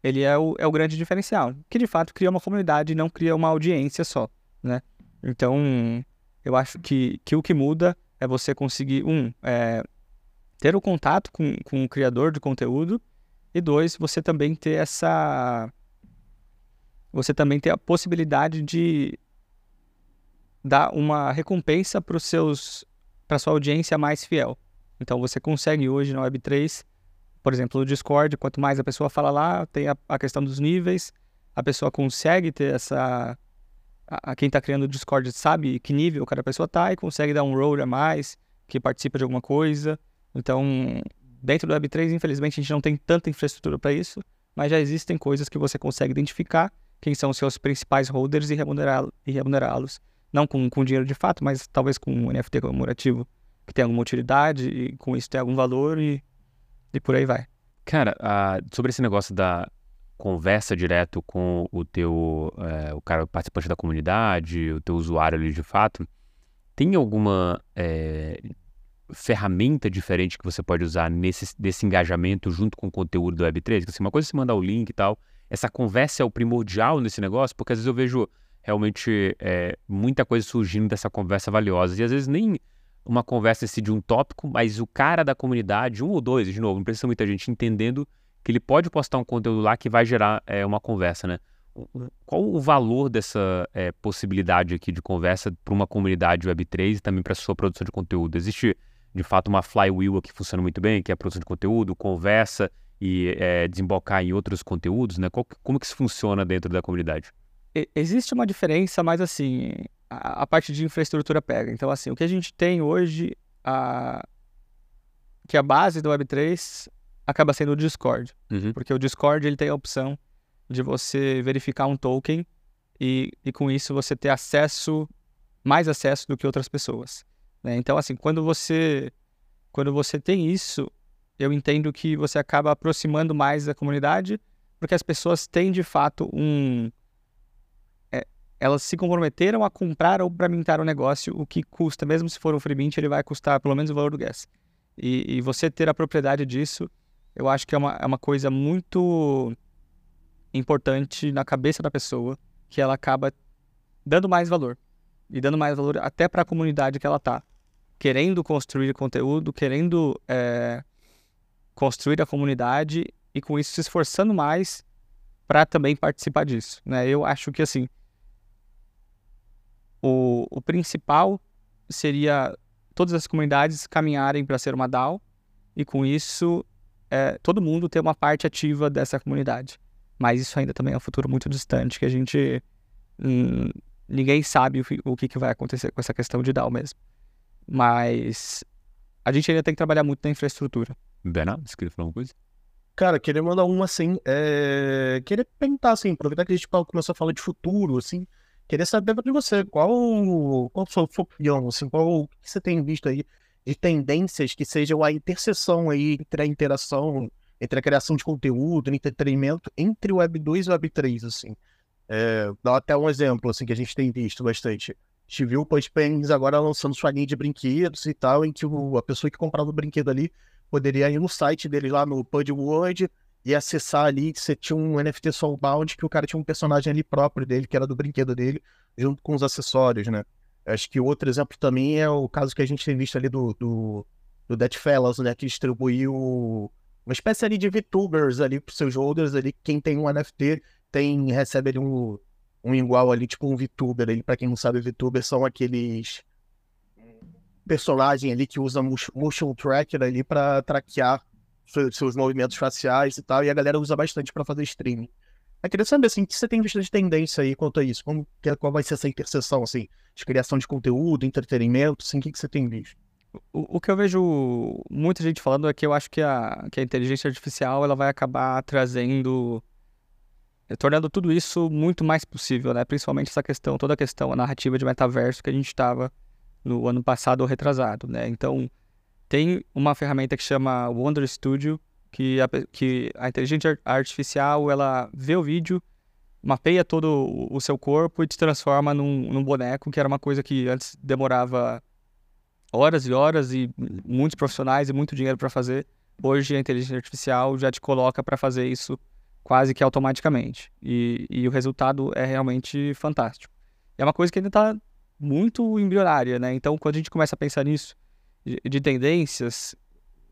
ele é o, é o grande diferencial. Que de fato cria uma comunidade e não cria uma audiência só, né? Então, eu acho que, que o que muda é você conseguir, um, é, ter o contato com, com o criador de conteúdo, e dois, você também ter essa. Você também ter a possibilidade de dá uma recompensa para os seus para sua audiência mais fiel. Então você consegue hoje na Web3, por exemplo, no Discord, quanto mais a pessoa fala lá, tem a, a questão dos níveis, a pessoa consegue ter essa a, a quem está criando o Discord sabe que nível cada pessoa está e consegue dar um role a mais, que participa de alguma coisa. Então, dentro do Web3, infelizmente, a gente não tem tanta infraestrutura para isso, mas já existem coisas que você consegue identificar quem são os seus principais holders e remunerá-los. remunerá não com, com dinheiro de fato, mas talvez com um NFT comemorativo que tem alguma utilidade e com isso tem algum valor e, e por aí vai. Cara, uh, sobre esse negócio da conversa direto com o teu, uh, o cara participante da comunidade, o teu usuário ali de fato, tem alguma é, ferramenta diferente que você pode usar nesse desse engajamento junto com o conteúdo do Web3? Assim, uma coisa é você mandar o link e tal, essa conversa é o primordial nesse negócio, porque às vezes eu vejo realmente é, muita coisa surgindo dessa conversa valiosa, e às vezes nem uma conversa assim, de um tópico, mas o cara da comunidade, um ou dois, de novo, não precisa muita gente entendendo que ele pode postar um conteúdo lá que vai gerar é, uma conversa, né? Qual o valor dessa é, possibilidade aqui de conversa para uma comunidade Web3 e também para a sua produção de conteúdo? Existe, de fato, uma flywheel que funciona muito bem, que é a produção de conteúdo, conversa e é, desembocar em outros conteúdos, né? Qual, como que isso funciona dentro da comunidade? Existe uma diferença, mas assim, a, a, parte de infraestrutura pega. Então, assim, o que a gente tem hoje, a, que a base do Web3 acaba sendo o Discord. Uhum. Porque o Discord ele tem a opção de você verificar um token e, e com isso você ter acesso, mais acesso do que outras pessoas. Né? Então, assim, quando você, quando você tem isso, eu entendo que você acaba aproximando mais da comunidade, porque as pessoas têm de fato um. É, elas se comprometeram a comprar ou mintar o negócio, o que custa, mesmo se for um free mint, ele vai custar pelo menos o valor do gas. E, e você ter a propriedade disso, eu acho que é uma, é uma coisa muito importante na cabeça da pessoa que ela acaba dando mais valor e dando mais valor até para a comunidade que ela tá querendo construir conteúdo, querendo é, construir a comunidade e com isso se esforçando mais para também participar disso, né? Eu acho que assim o, o principal seria todas as comunidades caminharem para ser uma DAO e com isso é, todo mundo ter uma parte ativa dessa comunidade. Mas isso ainda também é um futuro muito distante, que a gente. Hum, ninguém sabe o, o que, que vai acontecer com essa questão de DAO mesmo. Mas a gente ainda tem que trabalhar muito na infraestrutura. Bernardo, você queria falar uma coisa? Cara, queria mandar uma assim. É... Queria perguntar, assim, aproveitar que a gente começou a falar de futuro, assim. Queria saber de você, qual, qual a sua opinião, assim, qual o que você tem visto aí de tendências que sejam a interseção aí entre a interação entre a criação de conteúdo, entretenimento, entre o Web 2 e o Web 3, assim. É, dá até um exemplo, assim, que a gente tem visto bastante. Gente viu o Pens agora lançando sua linha de brinquedos e tal, em que o, a pessoa que comprava o brinquedo ali poderia ir no site dele lá no Pud World e acessar ali, você tinha um NFT Soulbound, que o cara tinha um personagem ali próprio dele, que era do brinquedo dele, junto com os acessórios, né? Acho que outro exemplo também é o caso que a gente tem visto ali do, do, do Dead Fellas, né? Que distribuiu uma espécie ali de VTubers ali para seus holders ali. Quem tem um NFT tem, recebe ali um, um igual ali, tipo um VTuber ali. Para quem não sabe, VTubers são aqueles personagens ali que usam motion tracker ali para traquear seus movimentos faciais e tal. E a galera usa bastante para fazer streaming. Eu queria saber, assim, o que você tem visto de tendência aí quanto a isso? Como, qual vai ser essa interseção, assim, de criação de conteúdo, entretenimento, assim, o que, que você tem visto? O, o, que eu vejo muita gente falando é que eu acho que a, que a inteligência artificial ela vai acabar trazendo, tornando tudo isso muito mais possível, né? Principalmente essa questão, toda a questão, a narrativa de metaverso que a gente estava no ano passado ou retrasado, né? Então, tem uma ferramenta que chama Wonder Studio, que a, que a inteligência artificial, ela vê o vídeo, mapeia todo o, seu corpo e te transforma num, num boneco, que era uma coisa que antes demorava horas e horas e muitos profissionais e muito dinheiro para fazer. Hoje a inteligência artificial já te coloca para fazer isso quase que automaticamente. E, e, o resultado é realmente fantástico. É uma coisa que ainda está muito embrionária, né? Então, quando a gente começa a pensar nisso, de, de tendências,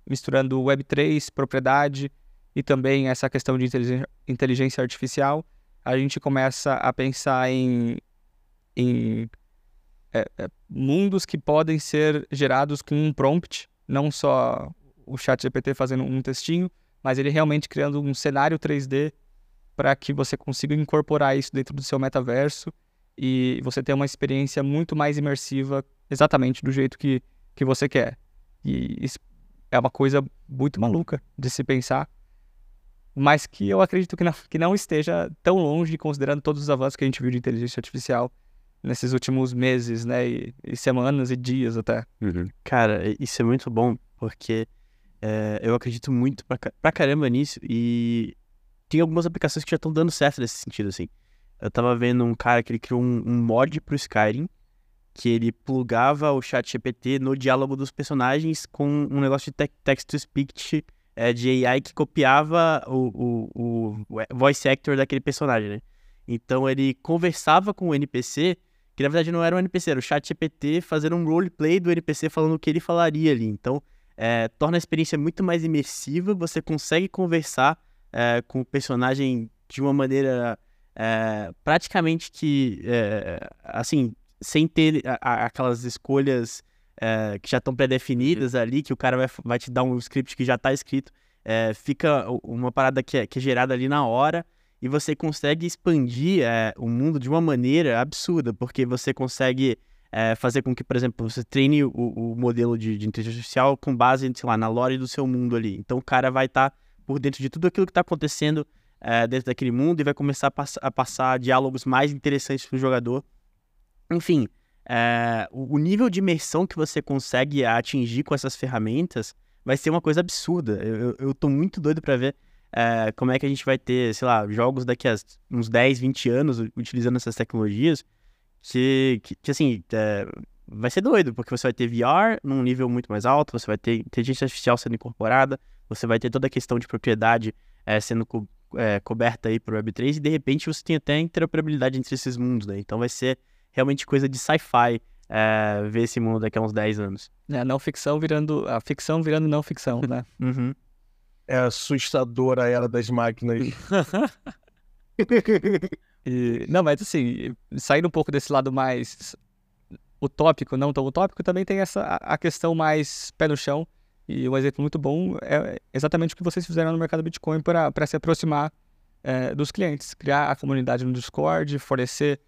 misturando Web3, propriedade e também essa questão de inteligência, inteligência artificial, a gente começa a pensar em, em é, é, mundos que podem ser gerados com um prompt, não só o chat GPT fazendo um textinho, mas ele realmente criando um cenário 3D para que você consiga incorporar isso dentro do seu metaverso e você ter uma experiência muito mais imersiva exatamente do jeito que, que você quer. E isso é uma coisa muito maluca de se pensar, mas que eu acredito que não, que não esteja tão longe, considerando todos os avanços que a gente viu de inteligência artificial nesses últimos meses, né? E, e semanas e dias até. Uhum. Cara, isso é muito bom, porque é, eu acredito muito pra, pra caramba nisso e tem algumas aplicações que já estão dando certo nesse sentido, assim. Eu tava vendo um cara que ele criou um, um mod pro Skyrim que ele plugava o chat GPT no diálogo dos personagens com um negócio de text-to-speech é, de AI que copiava o, o, o voice actor daquele personagem, né? Então ele conversava com o NPC, que na verdade não era um NPC, era o chat GPT fazendo um roleplay do NPC falando o que ele falaria ali. Então é, torna a experiência muito mais imersiva, você consegue conversar é, com o personagem de uma maneira é, praticamente que, é, assim, sem ter a, a, aquelas escolhas é, que já estão pré-definidas ali, que o cara vai, vai te dar um script que já está escrito, é, fica uma parada que é, que é gerada ali na hora e você consegue expandir o mundo de uma maneira absurda, porque você consegue é, fazer com que, por exemplo, você treine o, o modelo de, de, inteligência artificial com base, sei lá, na lore do seu mundo ali. Então o cara vai estar tá por dentro de tudo aquilo que está acontecendo é, dentro daquele mundo e vai começar a, pass a passar diálogos mais interessantes para o jogador. Enfim, é, o, o, nível de imersão que você consegue atingir com essas ferramentas vai ser uma coisa absurda. Eu, eu, tô muito doido para ver como é que a gente vai ter, sei lá, jogos daqui a uns 10, 20 anos utilizando essas tecnologias que, que, que assim, é, vai ser doido, porque você vai ter VR num nível muito mais alto, você vai ter inteligência artificial sendo incorporada, você vai ter toda a questão de propriedade é, sendo co é, coberta aí o Web3 e de repente você tem até interoperabilidade entre esses mundos, né? Então vai ser realmente coisa de sci-fi é, ver esse mundo daqui a uns 10 anos. É, não ficção virando. A ficção virando não ficção, né? *laughs* uhum. É assustadora a era das máquinas. *laughs* e, não, mas assim, saindo um pouco desse lado mais utópico, não tão utópico, também tem essa a questão mais pé no chão. E um exemplo muito bom é exatamente o que vocês fizeram no mercado Bitcoin para se aproximar é, dos clientes. Criar a comunidade no Discord, fornecer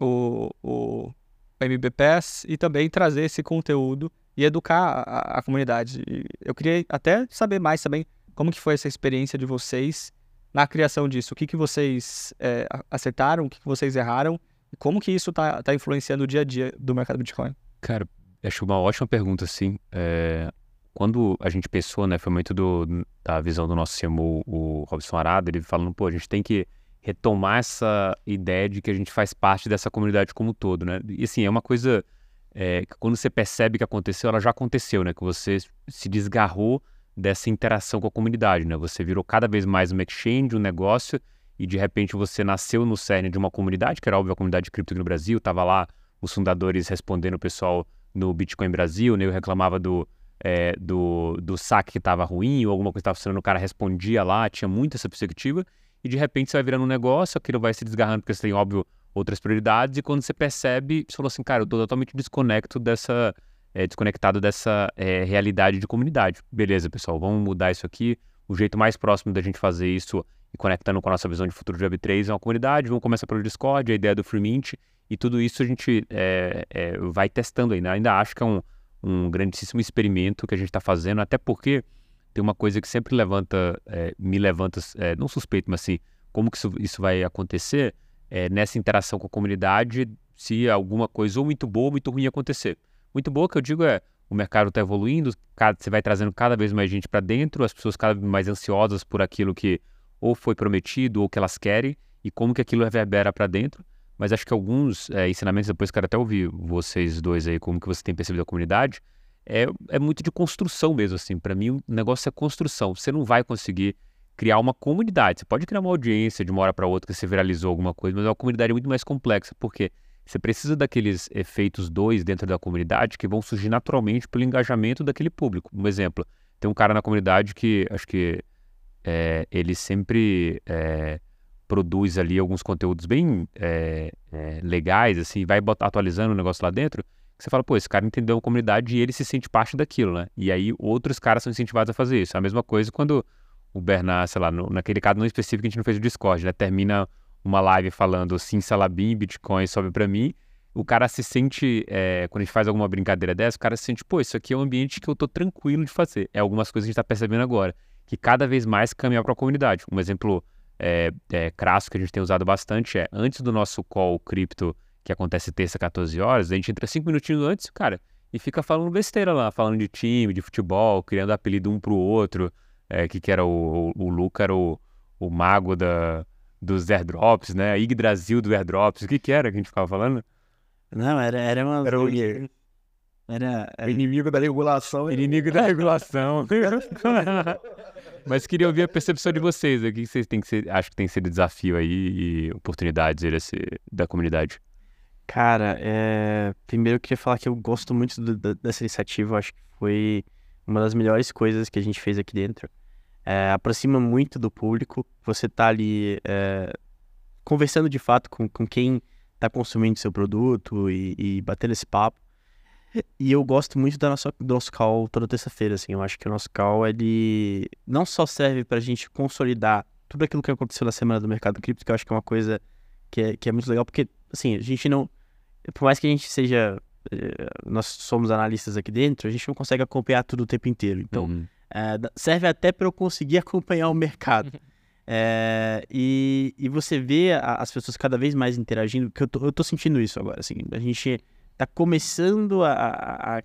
o, o MBPS e também trazer esse conteúdo e educar a, a comunidade. E eu queria até saber mais também como que foi essa experiência de vocês na criação disso. O que, que vocês é, acertaram, o que, que vocês erraram e como que isso está tá influenciando o dia a dia do mercado Bitcoin? Cara, acho uma ótima pergunta, sim. É, quando a gente pensou, né, foi muito do, da visão do nosso CMO, o Robson Arada, ele falando, pô, a gente tem que retomar essa ideia de que a gente faz parte dessa comunidade como um todo, né? E assim, é uma coisa é, que quando você percebe que aconteceu, ela já aconteceu, né? Que você se desgarrou dessa interação com a comunidade, né? Você virou cada vez mais uma exchange, um negócio, e de repente você nasceu no cerne de uma comunidade, que era óbvio a comunidade de cripto no Brasil, tava lá os fundadores respondendo o pessoal no Bitcoin Brasil, né? Eu reclamava do, é, do, do saque que estava ruim ou alguma coisa estava funcionando, o cara respondia lá, tinha muito essa perspectiva e de repente você vai virando um negócio, aquilo vai se desgarrando porque você tem, óbvio, outras prioridades, e quando você percebe, você falou assim, cara, eu tô totalmente desconecto dessa, é, desconectado dessa é, realidade de comunidade. Beleza, pessoal, vamos mudar isso aqui. O jeito mais próximo da gente fazer isso e conectando com a nossa visão de futuro de Web3 é uma comunidade, vamos começar pelo Discord, a ideia do Free Mint, e tudo isso a gente é, é, vai testando ainda. Ainda acho que é um, um grandíssimo experimento que a gente está fazendo, até porque tem uma coisa que sempre levanta, é, me levanta, é, não suspeito, mas assim, como que isso, isso vai acontecer nessa interação com a comunidade, se alguma coisa ou muito boa ou muito ruim acontecer. Muito boa que eu digo é, o mercado está evoluindo, você vai trazendo cada vez mais gente para dentro, as pessoas cada vez mais ansiosas por aquilo que ou foi prometido ou que elas querem e como que aquilo reverbera para dentro. Mas acho que alguns é, ensinamentos, depois quero até ouvir vocês dois aí, como que você tem percebido a comunidade, é, é muito de construção mesmo, assim. Para mim, o negócio é construção. Você não vai conseguir criar uma comunidade. Você pode criar uma audiência de uma hora para outra que você viralizou alguma coisa, mas é uma comunidade muito mais complexa, porque você precisa daqueles efeitos dois dentro da comunidade que vão surgir naturalmente pelo engajamento daquele público. Um exemplo, tem um cara na comunidade que acho que é, ele sempre é, produz ali alguns conteúdos bem é, é legais, assim, vai atualizando o negócio lá dentro, você fala, pô, esse cara entendeu a comunidade e ele se sente parte daquilo, né? E aí outros caras são incentivados a fazer isso. A mesma coisa quando o Bernard, sei lá, no, naquele caso não específico que a gente não fez o Discord, né? Termina uma live falando sim, salabim, Bitcoin sobe para mim. O cara se sente, é, quando a gente faz alguma brincadeira dessa, o cara se sente, pô, isso aqui é um ambiente que eu tô tranquilo de fazer. É algumas coisas que a gente tá percebendo agora, que cada vez mais caminhar para a comunidade. Um exemplo é, é, crasso que a gente tem usado bastante é, antes do nosso call cripto que acontece terça, 14 horas, a gente entra cinco minutinhos antes, cara, e fica falando besteira lá, falando de time, de futebol, criando apelido um pro outro, é, que, que era o, o, o Luca era o, o mago da, dos airdrops, né? A Yggdrasil do airdrops, o que que era que a gente ficava falando? Não, era, era uma. Era o? Era, O inimigo da regulação. Inimigo da regulação. *laughs* Mas queria ouvir a percepção de vocês. O que vocês têm que ser, acho que tem sido desafio aí e oportunidades esse, da comunidade? Cara, é... primeiro eu queria falar que eu gosto muito do- da- dessa iniciativa. eu Acho que foi uma das melhores coisas que a gente fez aqui dentro. É, aproxima muito do público. Você tá ali é, conversando de fato com, com quem tá consumindo seu produto e, e batendo esse papo. E eu gosto muito da nossa, do nosso call toda terça-feira, assim. Eu acho que o nosso call, ele não só serve pra gente consolidar tudo aquilo que aconteceu na semana do mercado cripto, que eu acho que é uma coisa que é, que é muito legal, porque, assim, a gente não... Por mais que a gente seja... eh, Nós somos analistas aqui dentro, a gente não consegue acompanhar tudo o tempo inteiro. Então, Uhum. É, serve até para eu conseguir *laughs* acompanhar o mercado. É, e, e você vê a- as pessoas cada vez mais interagindo, que eu tô, eu tô sentindo isso agora, assim, a gente tá começando a, a- a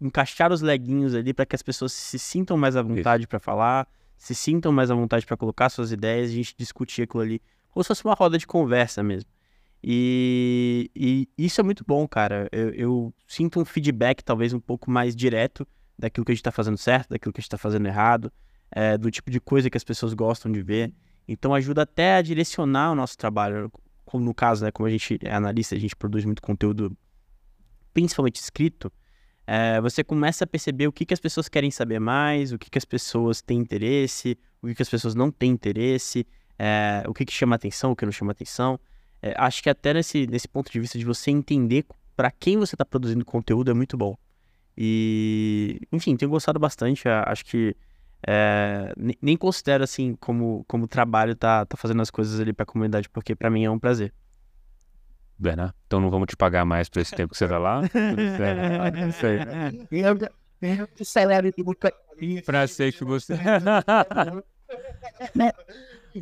encaixar os leguinhos ali para que as pessoas se sintam mais à vontade para falar, se sintam mais à vontade para colocar suas ideias, a gente discutir aquilo ali, como se fosse uma roda de conversa mesmo. E, e isso é muito bom, cara. Eu, eu sinto um feedback talvez um pouco mais direto daquilo que a gente tá fazendo certo, daquilo que a gente tá fazendo errado, é, do tipo de coisa que as pessoas gostam de ver. Então ajuda até a direcionar o nosso trabalho. Como no caso, né, como a gente é analista, a gente produz muito conteúdo, principalmente escrito, é, você começa a perceber o que, que as pessoas querem saber mais, o que, que as pessoas têm interesse, o que, que as pessoas não têm interesse, é, o que, que chama atenção, o que não chama atenção. É, acho que até nesse, nesse ponto de vista de você entender para quem você está produzindo conteúdo é muito bom. E, enfim, tenho gostado bastante. Acho que é, ne- nem considero assim como, como trabalho tá, tá fazendo as coisas ali para a comunidade, porque para mim é um prazer. Bernardo, então não vamos te pagar mais por esse tempo que você tá lá? Isso aí. Salário do Pra ser que você. *laughs*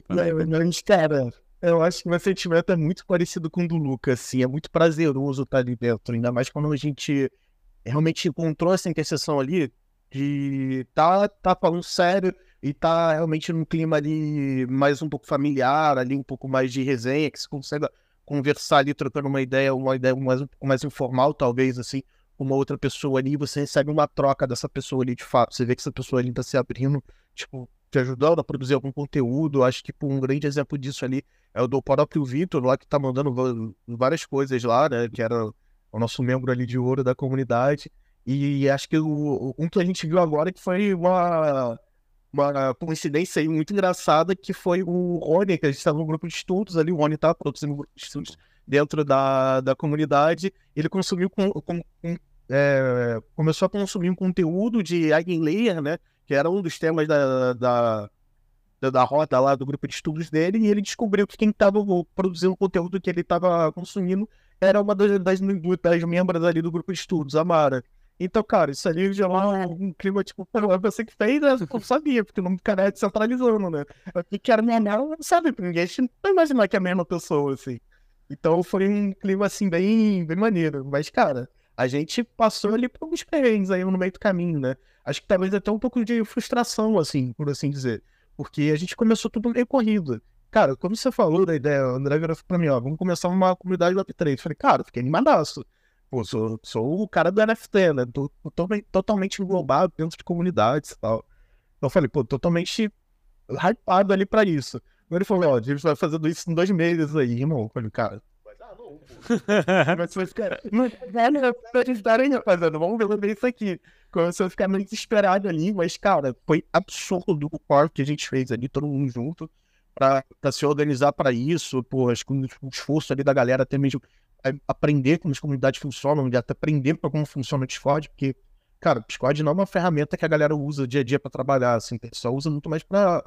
Mas, cara, eu acho que meu sentimento é muito parecido com o do Lucas, assim, é muito prazeroso estar ali dentro, ainda mais quando a gente realmente encontrou essa interseção ali de tá, tá falando sério e tá realmente num clima ali mais um pouco familiar, ali um pouco mais de resenha, que você consegue conversar ali, trocando uma ideia, uma ideia mais, um pouco mais informal, talvez, assim, uma outra pessoa ali, você recebe uma troca dessa pessoa ali de fato, você vê que essa pessoa ali tá se abrindo, tipo, te ajudando a produzir algum conteúdo. Acho que tipo, um grande exemplo disso ali é o do próprio Vitor, lá que tá mandando várias coisas lá, né? Que era o nosso membro ali de ouro da comunidade. E acho que o, um que a gente viu agora que foi uma, uma coincidência aí muito engraçada, que foi o Rony, que a gente estava no grupo de estudos ali, o Rony tá produzindo um grupo de estudos dentro da, da comunidade. Ele consumiu com, com- com- é, começou a consumir um conteúdo de Eigenlayer, né? Que era um dos temas da, da, da, da roda lá do grupo de estudos dele, e ele descobriu que quem estava produzindo o conteúdo que ele estava consumindo era uma das, das, das membros ali do grupo de estudos, a Mara. Então, cara, isso ali gerou um clima, tipo, pô, é você que fez, né? Eu sabia, porque o nome do cara é descentralizando, né? Eu que era minha não sabe, porque ninguém a gente não vai imaginar que é a mesma pessoa, assim. Então foi um clima, assim, bem, bem maneiro. Mas, cara, a gente passou ali por alguns perrengues aí no meio do caminho, né? Acho que talvez até um pouco de frustração, assim, por assim dizer. Porque a gente começou tudo meio corrido. Cara, quando você falou da ideia, o André virou pra mim, ó, vamos começar uma comunidade Web3. Eu falei, cara, fiquei animadaço. Pô, sou, sou o cara do NFT, né? Tô, tô totalmente- totalmente englobado dentro de comunidades e tal. Então eu falei, pô, totalmente hypado ali pra isso. Aí ele falou, ó, a gente vai fazendo isso em dois meses aí, irmão. Eu falei, cara. Mas *laughs* vai ficar. Mas, velho, pra gente estarem fazendo, vamos ver isso aqui. Começou a ficar meio desesperado ali, mas, cara, foi absurdo o core que a gente fez ali, todo mundo junto, pra se organizar pra isso, pô, acho que o esforço ali da galera até mesmo é, aprender como as comunidades funcionam, até aprender pra como funciona o Discord, porque, cara, o Discord não é uma ferramenta que a galera usa dia a dia pra trabalhar, assim, pessoal usa muito mais pra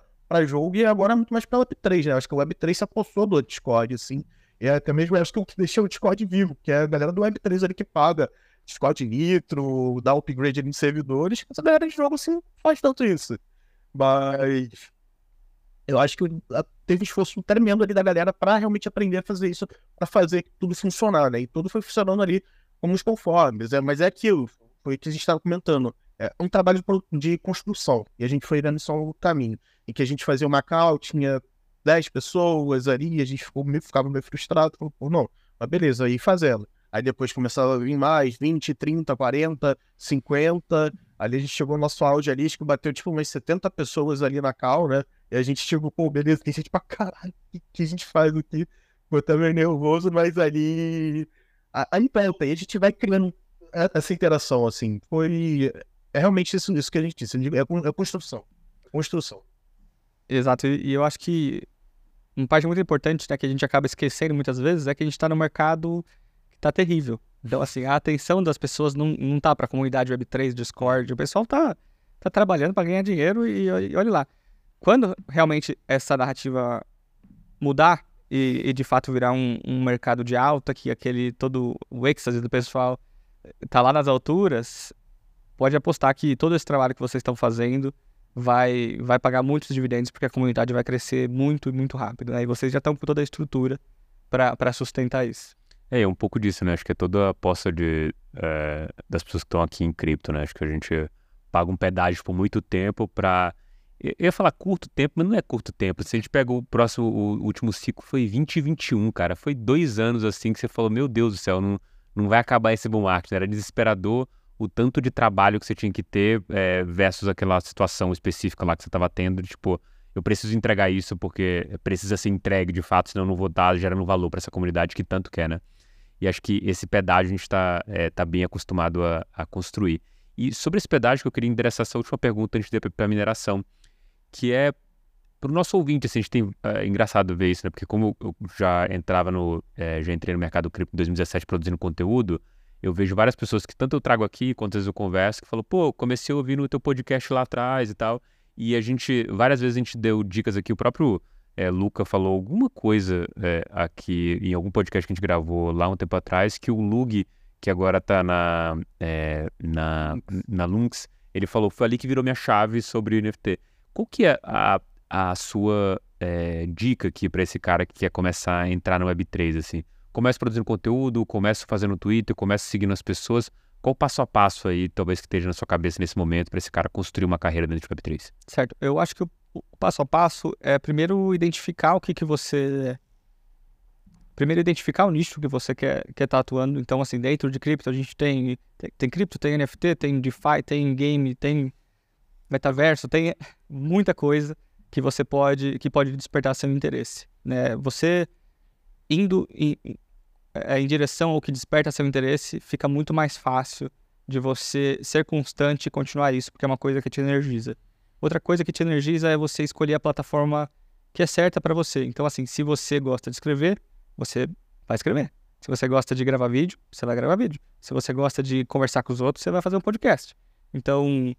jogo e agora muito mais pra Web3, né? Acho que o Web3 se apossou do Discord, assim, e até mesmo acho que o que deixou o Discord vivo, que é a galera do Web3 ali que paga Discord Nitro, dá upgrade ali em servidores, essa galera de jogo assim faz tanto isso. Mas eu acho que teve um esforço tremendo ali da galera para realmente aprender a fazer isso, para fazer tudo funcionar, né? E tudo foi funcionando ali como os conformes, é, mas é aquilo, foi o que a gente estava comentando. É um trabalho de construção, e a gente foi dando só o caminho, em que a gente fazia uma call, tinha 10 pessoas ali, a gente ficou meio, ficava meio frustrado, falou, não, mas beleza, aí fazendo. Aí depois começava a vir mais, 20, 30, 40, 50. Ali a gente chegou no nosso áudio ali, acho que bateu tipo umas 70 pessoas ali na cal, né? E a gente chegou, pô, beleza, tem gente pra caralho, o que, a gente faz aqui? Ficou também nervoso, mas ali. Aí perto, a gente vai criando essa interação, assim. Foi. É realmente isso, isso que a gente disse, é, é construção. Construção. Exato, e eu acho que uma parte muito importante, né, que a gente acaba esquecendo muitas vezes, é que a gente está no mercado tá terrível. Então, assim, a atenção das pessoas não, não tá pra comunidade Web3, Discord, o pessoal tá, tá trabalhando para ganhar dinheiro e, e olha lá. Quando realmente essa narrativa mudar e, e de fato virar um, um, mercado de alta, que aquele todo o êxtase do pessoal tá lá nas alturas, pode apostar que todo esse trabalho que vocês estão fazendo vai, vai pagar muitos dividendos, porque a comunidade vai crescer muito, muito rápido. Né? E vocês já estão com toda a estrutura para sustentar isso. É, é um pouco disso, né? Acho que é toda a aposta de, é, das pessoas que estão aqui em cripto, né? Acho que a gente paga um pedágio por muito tempo para eu ia falar curto tempo, mas não é curto tempo. Se a gente pega o próximo, o último ciclo foi 2021, cara. Foi dois anos assim que você falou, meu Deus do céu, não, não vai acabar esse bom marketing. Era desesperador o tanto de trabalho que você tinha que ter é, versus aquela situação específica lá que você estava tendo. Tipo, eu preciso entregar isso porque precisa ser entregue de fato, senão eu não vou estar gerando valor para essa comunidade que tanto quer, né? E acho que esse pedágio a gente está é, tá bem acostumado a, a, construir. E sobre esse pedágio que eu queria endereçar essa última pergunta antes de ir para a mineração que é para o nosso ouvinte, assim, a gente tem, é engraçado ver isso, né? Porque como eu já entrava no, é, já entrei no mercado cripto em 2017 produzindo conteúdo, eu vejo várias pessoas que tanto eu trago aqui, quanto às vezes eu converso, que falam, pô, comecei a ouvir no teu podcast lá atrás e tal, e a gente, várias vezes a gente deu dicas aqui, o próprio é, Luca falou alguma coisa é, aqui em algum podcast que a gente gravou lá um tempo atrás, que o Lug, que agora tá na, é, na, na Lynx, ele falou, foi ali que virou minha chave sobre NFT. Qual que é a, a sua é, dica aqui para esse cara que quer começar a entrar no Web3, assim? Começa produzindo conteúdo, começa fazendo Twitter, começa seguindo as pessoas. Qual o passo a passo aí, talvez que esteja na sua cabeça nesse momento, para esse cara construir uma carreira dentro do Web3? Certo. Eu acho que o, o passo a passo é primeiro identificar o que, que você primeiro identificar o nicho que você quer quer estar tá atuando. Então, assim, dentro de cripto a gente tem, tem, tem cripto, tem NFT, tem DeFi, tem game, tem metaverso, tem muita coisa que você pode que pode despertar seu interesse, né? Você indo em, é, em direção ao que desperta seu interesse, fica muito mais fácil de você ser constante e continuar isso, porque é uma coisa que te energiza. Outra coisa que te energiza é você escolher a plataforma que é certa para você. Então, assim, se você gosta de escrever, você vai escrever. Se você gosta de gravar vídeo, você vai gravar vídeo. Se você gosta de conversar com os outros, você vai fazer um podcast. Então,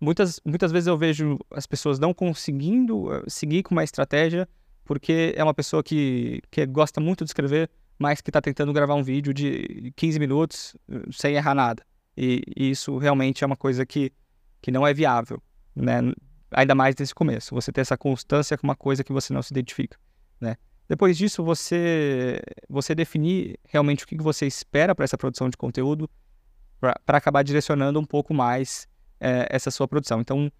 muitas, muitas vezes eu vejo as pessoas não conseguindo eh, seguir com uma estratégia porque é uma pessoa que, que gosta muito de escrever, mas que está tentando gravar um vídeo de 15 minutos eh, sem errar nada. E, e, isso realmente é uma coisa que, que não é viável, né? Ainda mais nesse começo. Você ter essa constância com uma coisa que você não se identifica, né? Depois disso, você, você definir realmente o que você espera para essa produção de conteúdo, para acabar direcionando um pouco mais é, essa sua produção. Então,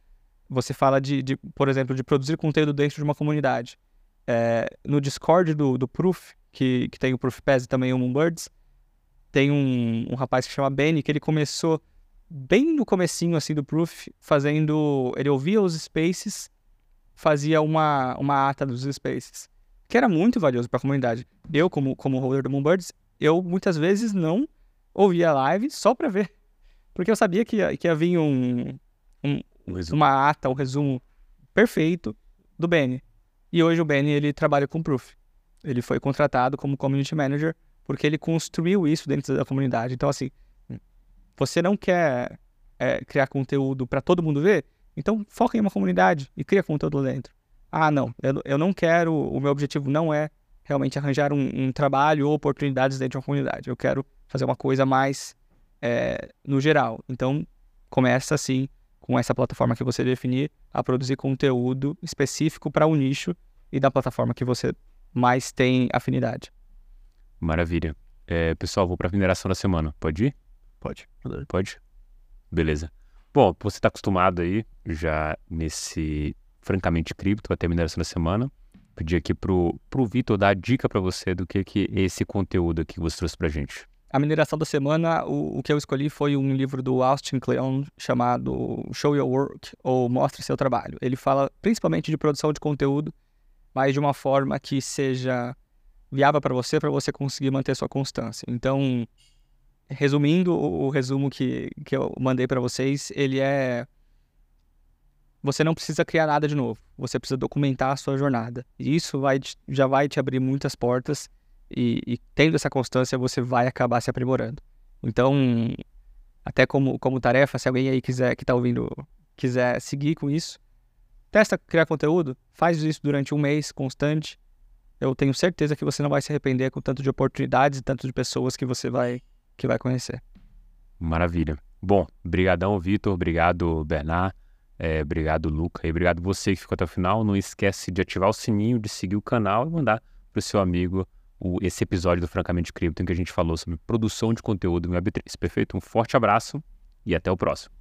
você fala de, de, por exemplo, de produzir conteúdo dentro de uma comunidade. É, no Discord do, do Proof, que, que tem o Proof Pass e também o Moonbirds, tem um, um rapaz que chama Benny, que ele começou bem no comecinho assim do Proof, fazendo... Ele ouvia os Spaces, fazia uma, uma ata dos Spaces, que era muito valioso para a comunidade. Eu, como, como holder do Moonbirds, eu muitas vezes não ouvia a live só para ver *laughs* porque eu sabia que ia, que ia vir um, um, uma ata, um resumo perfeito do Benny. E hoje o Benny ele trabalha com Proof. Ele foi contratado como Community Manager porque ele construiu isso dentro da comunidade. Então, assim, você não quer é, criar conteúdo para todo mundo ver? Então, foca em uma comunidade e cria conteúdo dentro. Ah, não, eu, eu não quero, o meu objetivo não é realmente arranjar um, um trabalho ou oportunidades dentro de uma comunidade. Eu quero fazer uma coisa mais é, no geral. Então, começa assim, com essa plataforma que você definir, a produzir conteúdo específico para o um nicho e da plataforma que você mais tem afinidade. Maravilha. É, pessoal, vou para a mineração da semana. Pode ir? Pode. Pode? Beleza. Bom, você está acostumado aí já nesse francamente cripto até a mineração da semana. Pedir aqui pro, pro Vitor dar a dica para você do que, que é esse conteúdo aqui que você trouxe para gente. a mineração da semana, o, o, que eu escolhi foi um livro do Austin Kleon chamado Show Your Work, ou Mostre Seu Trabalho. Ele fala principalmente de produção de conteúdo, mas de uma forma que seja viável para você, para você conseguir manter sua constância. Então, resumindo o, resumo que, que eu mandei para vocês, ele é você não precisa criar nada de novo. Você precisa documentar a sua jornada. E isso vai, já vai te abrir muitas portas e, e, tendo essa constância, você vai acabar se aprimorando. Então, até como, como tarefa, se alguém aí quiser, que está ouvindo, quiser seguir com isso, testa criar conteúdo, faz isso durante um mês, constante. Eu tenho certeza que você não vai se arrepender com tanto de oportunidades e tanto de pessoas que você vai, que vai conhecer. Maravilha. Bom, brigadão, Vitor. Obrigado, Bernard. É, obrigado, Luca. E obrigado você que ficou até o final. Não esquece de ativar o sininho, de seguir o canal e mandar para o seu amigo o, esse episódio do Francamente Cripto em que a gente falou sobre produção de conteúdo no Web3. Perfeito? Um forte abraço e até o próximo.